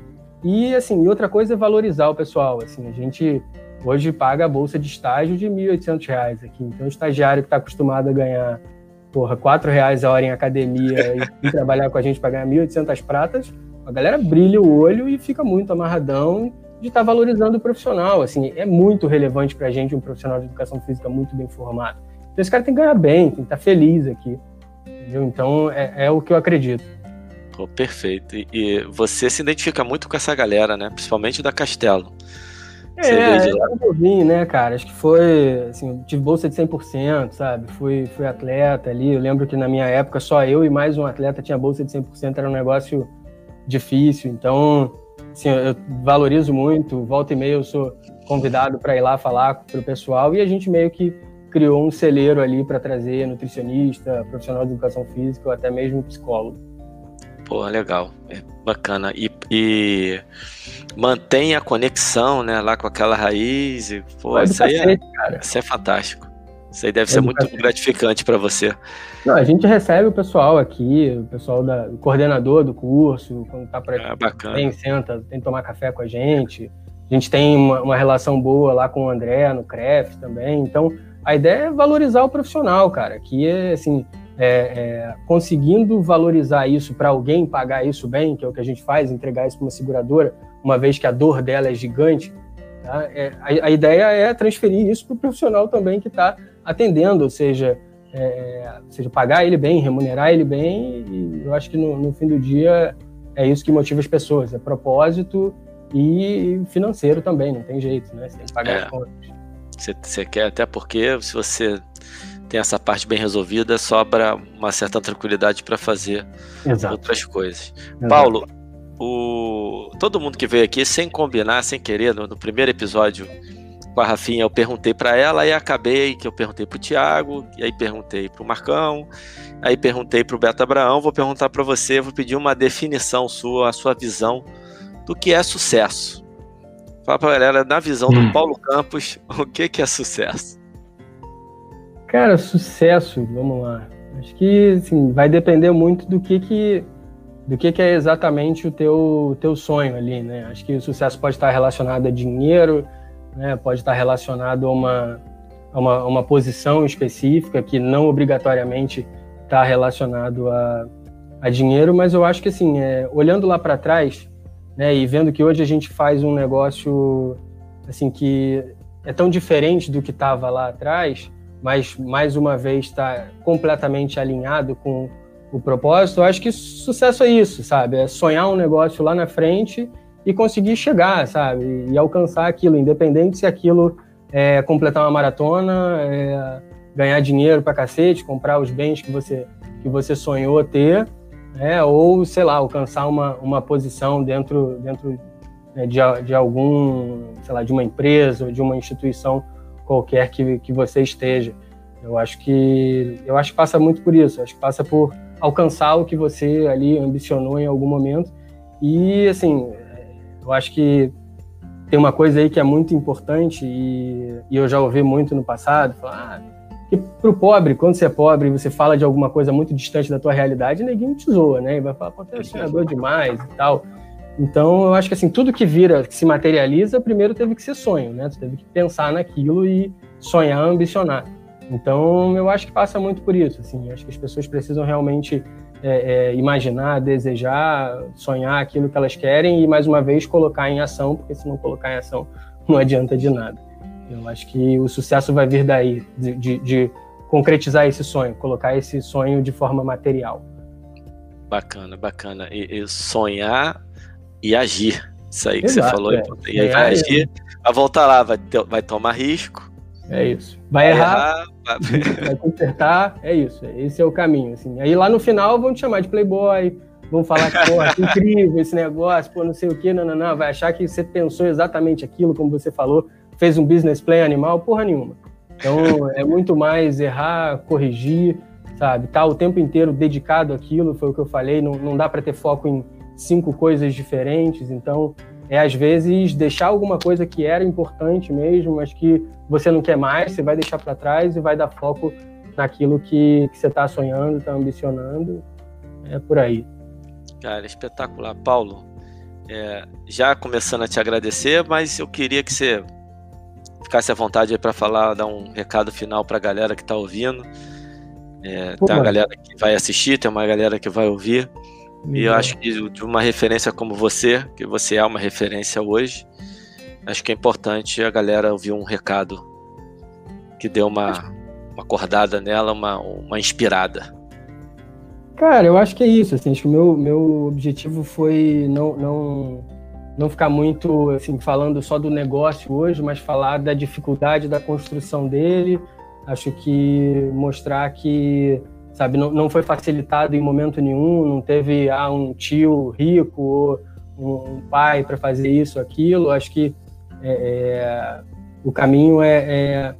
E assim, outra coisa é valorizar o pessoal. Assim, a gente hoje paga a bolsa de estágio de R$ 1.800 aqui. Então, o estagiário que está acostumado a ganhar porra, R$ reais a hora em academia e, (laughs) e trabalhar com a gente para ganhar 1.800 pratas, a galera brilha o olho e fica muito amarradão de estar tá valorizando o profissional. Assim, é muito relevante para a gente um profissional de educação física muito bem formado. Então esse cara tem que ganhar bem, tem que estar tá feliz aqui. Entendeu? Então é, é, o que eu acredito. Pô, perfeito. E, e, você se identifica muito com essa galera, né? Principalmente da Castelo. Você é, eu vim, né, cara? Acho que foi, assim, tive bolsa de 100%, sabe? Fui, fui atleta ali. Eu lembro que na minha época só eu e mais um atleta tinha bolsa de 100%, era um negócio difícil. Então, assim, eu valorizo muito. Volta e meia eu sou convidado para ir lá falar para o pessoal e a gente meio que criou um celeiro ali para trazer nutricionista, profissional de educação física ou até mesmo psicólogo. Pô, legal, é bacana. E, e mantém a conexão, né, lá com aquela raiz. E, pô, isso aí é, isso é fantástico. Isso aí deve ser muito gratificante para você. Não, a gente recebe o pessoal aqui, o pessoal da, o coordenador do curso, quando está por aqui, ah, bacana. Vem, senta, tem que tomar café com a gente. A gente tem uma, uma relação boa lá com o André, no CREF também. Então, a ideia é valorizar o profissional, cara, que é, assim, é, é, conseguindo valorizar isso para alguém pagar isso bem, que é o que a gente faz, entregar isso para uma seguradora, uma vez que a dor dela é gigante, tá? é, a, a, ideia é transferir isso para o profissional também que está atendendo, ou seja, é, seja, pagar ele bem, remunerar ele bem, e eu acho que no, no, fim do dia é isso que motiva as pessoas, é propósito e financeiro também, não tem jeito, né? Você tem que pagar é. as contas. Você, você quer, até porque se você tem essa parte bem resolvida, sobra uma certa tranquilidade para fazer Exato. outras coisas. Exato. Paulo, o... todo mundo que veio aqui, sem combinar, sem querer, no, no primeiro episódio com a Rafinha, eu perguntei para ela e acabei que eu perguntei para o Tiago, e aí perguntei para o Marcão, aí perguntei para o Beto Abraão, vou perguntar para você, vou pedir uma definição sua, a sua visão do que é sucesso. Fala para a galera, na visão hum. do Paulo Campos, o que, que é sucesso? Cara, sucesso, vamos lá. Acho que assim, vai depender muito do que que do que, que é exatamente o teu, teu sonho ali, né? Acho que o sucesso pode estar relacionado a dinheiro, né? Pode estar relacionado a uma, a uma, uma posição específica que não obrigatoriamente está relacionado a, a dinheiro, mas eu acho que assim, é, olhando lá para trás, né? E vendo que hoje a gente faz um negócio assim que é tão diferente do que estava lá atrás, mas mais uma vez está completamente alinhado com o propósito, eu acho que sucesso é isso, sabe? É sonhar um negócio lá na frente e conseguir chegar, sabe? E alcançar aquilo, independente se aquilo é completar uma maratona, é ganhar dinheiro pra cacete, comprar os bens que você, que você sonhou ter, né? ou, sei lá, alcançar uma, uma posição dentro, dentro né, de, de algum, sei lá, de uma empresa ou de uma instituição qualquer que, que você esteja. Eu acho que eu acho que passa muito por isso. Eu acho que passa por alcançar o que você ali ambicionou em algum momento. E assim, eu acho que tem uma coisa aí que é muito importante e, e eu já ouvi muito no passado, falar, ah, que pro pobre, quando você é pobre, você fala de alguma coisa muito distante da tua realidade, ninguém te zoa, né? E vai falar, pô, você é sonhador demais e tal. Então, eu acho que assim, tudo que vira, que se materializa, primeiro teve que ser sonho, né? Tu teve que pensar naquilo e sonhar, ambicionar. Então, eu acho que passa muito por isso. Assim, acho que as pessoas precisam realmente é, é, imaginar, desejar, sonhar aquilo que elas querem e, mais uma vez, colocar em ação, porque se não colocar em ação, (laughs) não adianta de nada. Eu acho que o sucesso vai vir daí, de, de, de concretizar esse sonho, colocar esse sonho de forma material. Bacana, bacana. E, e sonhar e agir. Isso aí que Exato, você falou. É. E aí vai agir, vai voltar lá, vai, vai tomar risco, é isso. Vai, vai errar, errar vai... (laughs) consertar, é isso. Esse é o caminho. Assim. Aí lá no final vão te chamar de playboy, vão falar que, pô, que (laughs) incrível esse negócio, pô, não sei o quê, não, não, não. Vai achar que você pensou exatamente aquilo, como você falou, fez um business plan animal, porra nenhuma. Então, é muito mais errar, corrigir, sabe? Tá o tempo inteiro dedicado àquilo, foi o que eu falei, não, não dá para ter foco em cinco coisas diferentes, então é às vezes deixar alguma coisa que era importante mesmo, mas que você não quer mais, você vai deixar para trás e vai dar foco naquilo que, que você está sonhando, está ambicionando. É por aí. Cara, espetacular. Paulo, é, já começando a te agradecer, mas eu queria que você ficasse à vontade para falar, dar um recado final para a galera que está ouvindo. É, tem uma galera que vai assistir, tem uma galera que vai ouvir. E eu acho que de uma referência como você, que você é uma referência hoje, acho que é importante a galera ouvir um recado que deu uma, uma acordada nela, uma, uma inspirada. Cara, eu acho que é isso. Assim, acho que o meu, meu objetivo foi não, não, não ficar muito assim, falando só do negócio hoje, mas falar da dificuldade da construção dele. Acho que mostrar que sabe? Não, não foi facilitado em momento nenhum, não teve ah, um tio rico ou um, pai para fazer isso, aquilo. Acho que é, é, o caminho é, é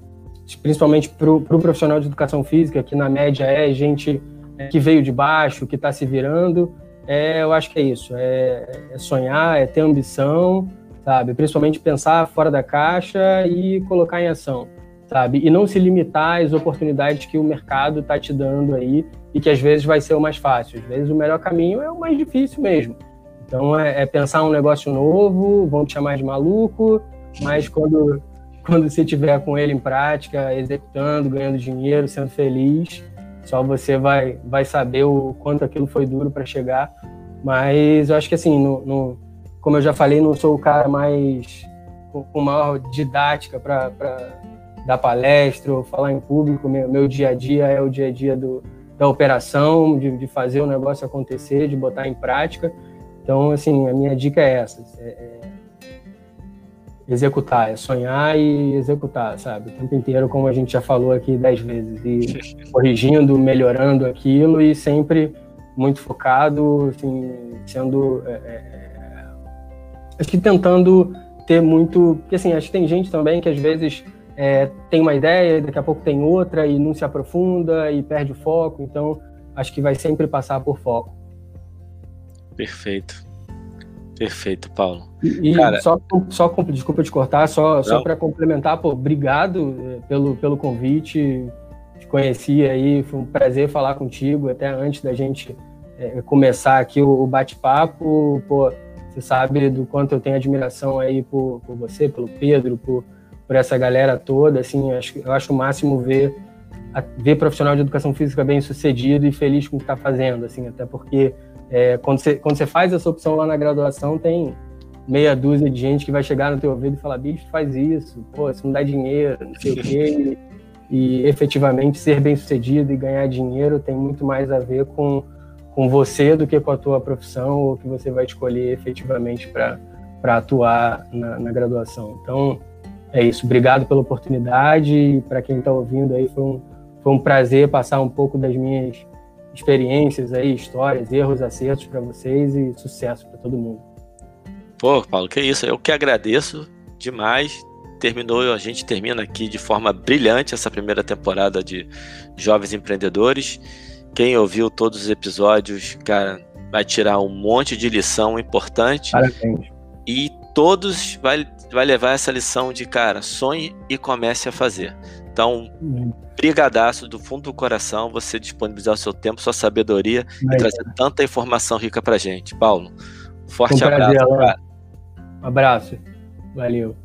principalmente para o pro profissional de educação física, que na média é gente é, que veio de baixo, que está se virando. É, eu acho que é isso, é, é sonhar, é ter ambição, sabe? Principalmente pensar fora da caixa e colocar em ação. Sabe? E não se limitar às oportunidades que o mercado está te dando aí e que às vezes vai ser o mais fácil. Às vezes o melhor caminho é o mais difícil mesmo. Então é, é pensar um negócio novo, vão te chamar de maluco, mas quando (laughs) quando você tiver com ele em prática, executando, ganhando dinheiro, sendo feliz, só você vai vai saber o quanto aquilo foi duro para chegar. Mas eu acho que assim, no, no, como eu já falei, não sou o cara mais com, maior didática para dar palestra ou falar em público. Meu, meu dia a dia é o dia a dia do, da operação, de, de fazer o negócio acontecer, de botar em prática. Então, assim, a minha dica é essa: é, é executar, é sonhar e executar, sabe? O tempo inteiro, como a gente já falou aqui dez vezes, e (laughs) corrigindo, melhorando aquilo e sempre muito focado, assim, sendo. É, é, acho que tentando ter muito. Porque, assim, acho que tem gente também que às vezes é, tem uma ideia, daqui a pouco tem outra e não se aprofunda e perde o foco. Então, acho que vai sempre passar por foco. Perfeito. Perfeito, Paulo. E, Cara... só, só, desculpa te cortar, só, só para complementar, pô, obrigado eh, pelo, pelo convite. Te conheci aí, foi um prazer falar contigo, até antes da gente é, começar aqui o, o bate-papo. Pô, você sabe do quanto eu tenho admiração aí por, por você, pelo Pedro, por, por essa galera toda. Assim, eu acho, eu acho o máximo ver ver profissional de educação física bem sucedido e feliz com o que está fazendo, assim, até porque é, quando, você, quando você faz essa opção lá na graduação, tem meia dúzia de gente que vai chegar no teu ouvido e falar, bicho, faz isso, pô, isso não dá dinheiro, não sei o quê. (laughs) E, e efetivamente ser bem sucedido e ganhar dinheiro tem muito mais a ver com, com você do que com a tua profissão ou que você vai escolher efetivamente para atuar na, na, graduação. Então, é isso. Obrigado pela oportunidade. Para quem está ouvindo aí, foi um, foi um prazer passar um pouco das minhas experiências aí, histórias, erros, acertos para vocês e sucesso para todo mundo. Pô, Paulo, que isso. Eu que agradeço demais. Terminou, a gente termina aqui de forma brilhante essa primeira temporada de Jovens Empreendedores. Quem ouviu todos os episódios, cara, vai tirar um monte de lição importante. Parabéns. E todos vai, vai levar essa lição de, cara, sonhe e comece a fazer. Então, brigadaço do fundo do coração você disponibilizar o seu tempo, sua sabedoria Mas, e trazer tanta informação rica pra gente. Paulo, forte um abraço. Prazer, Um abraço. Valeu.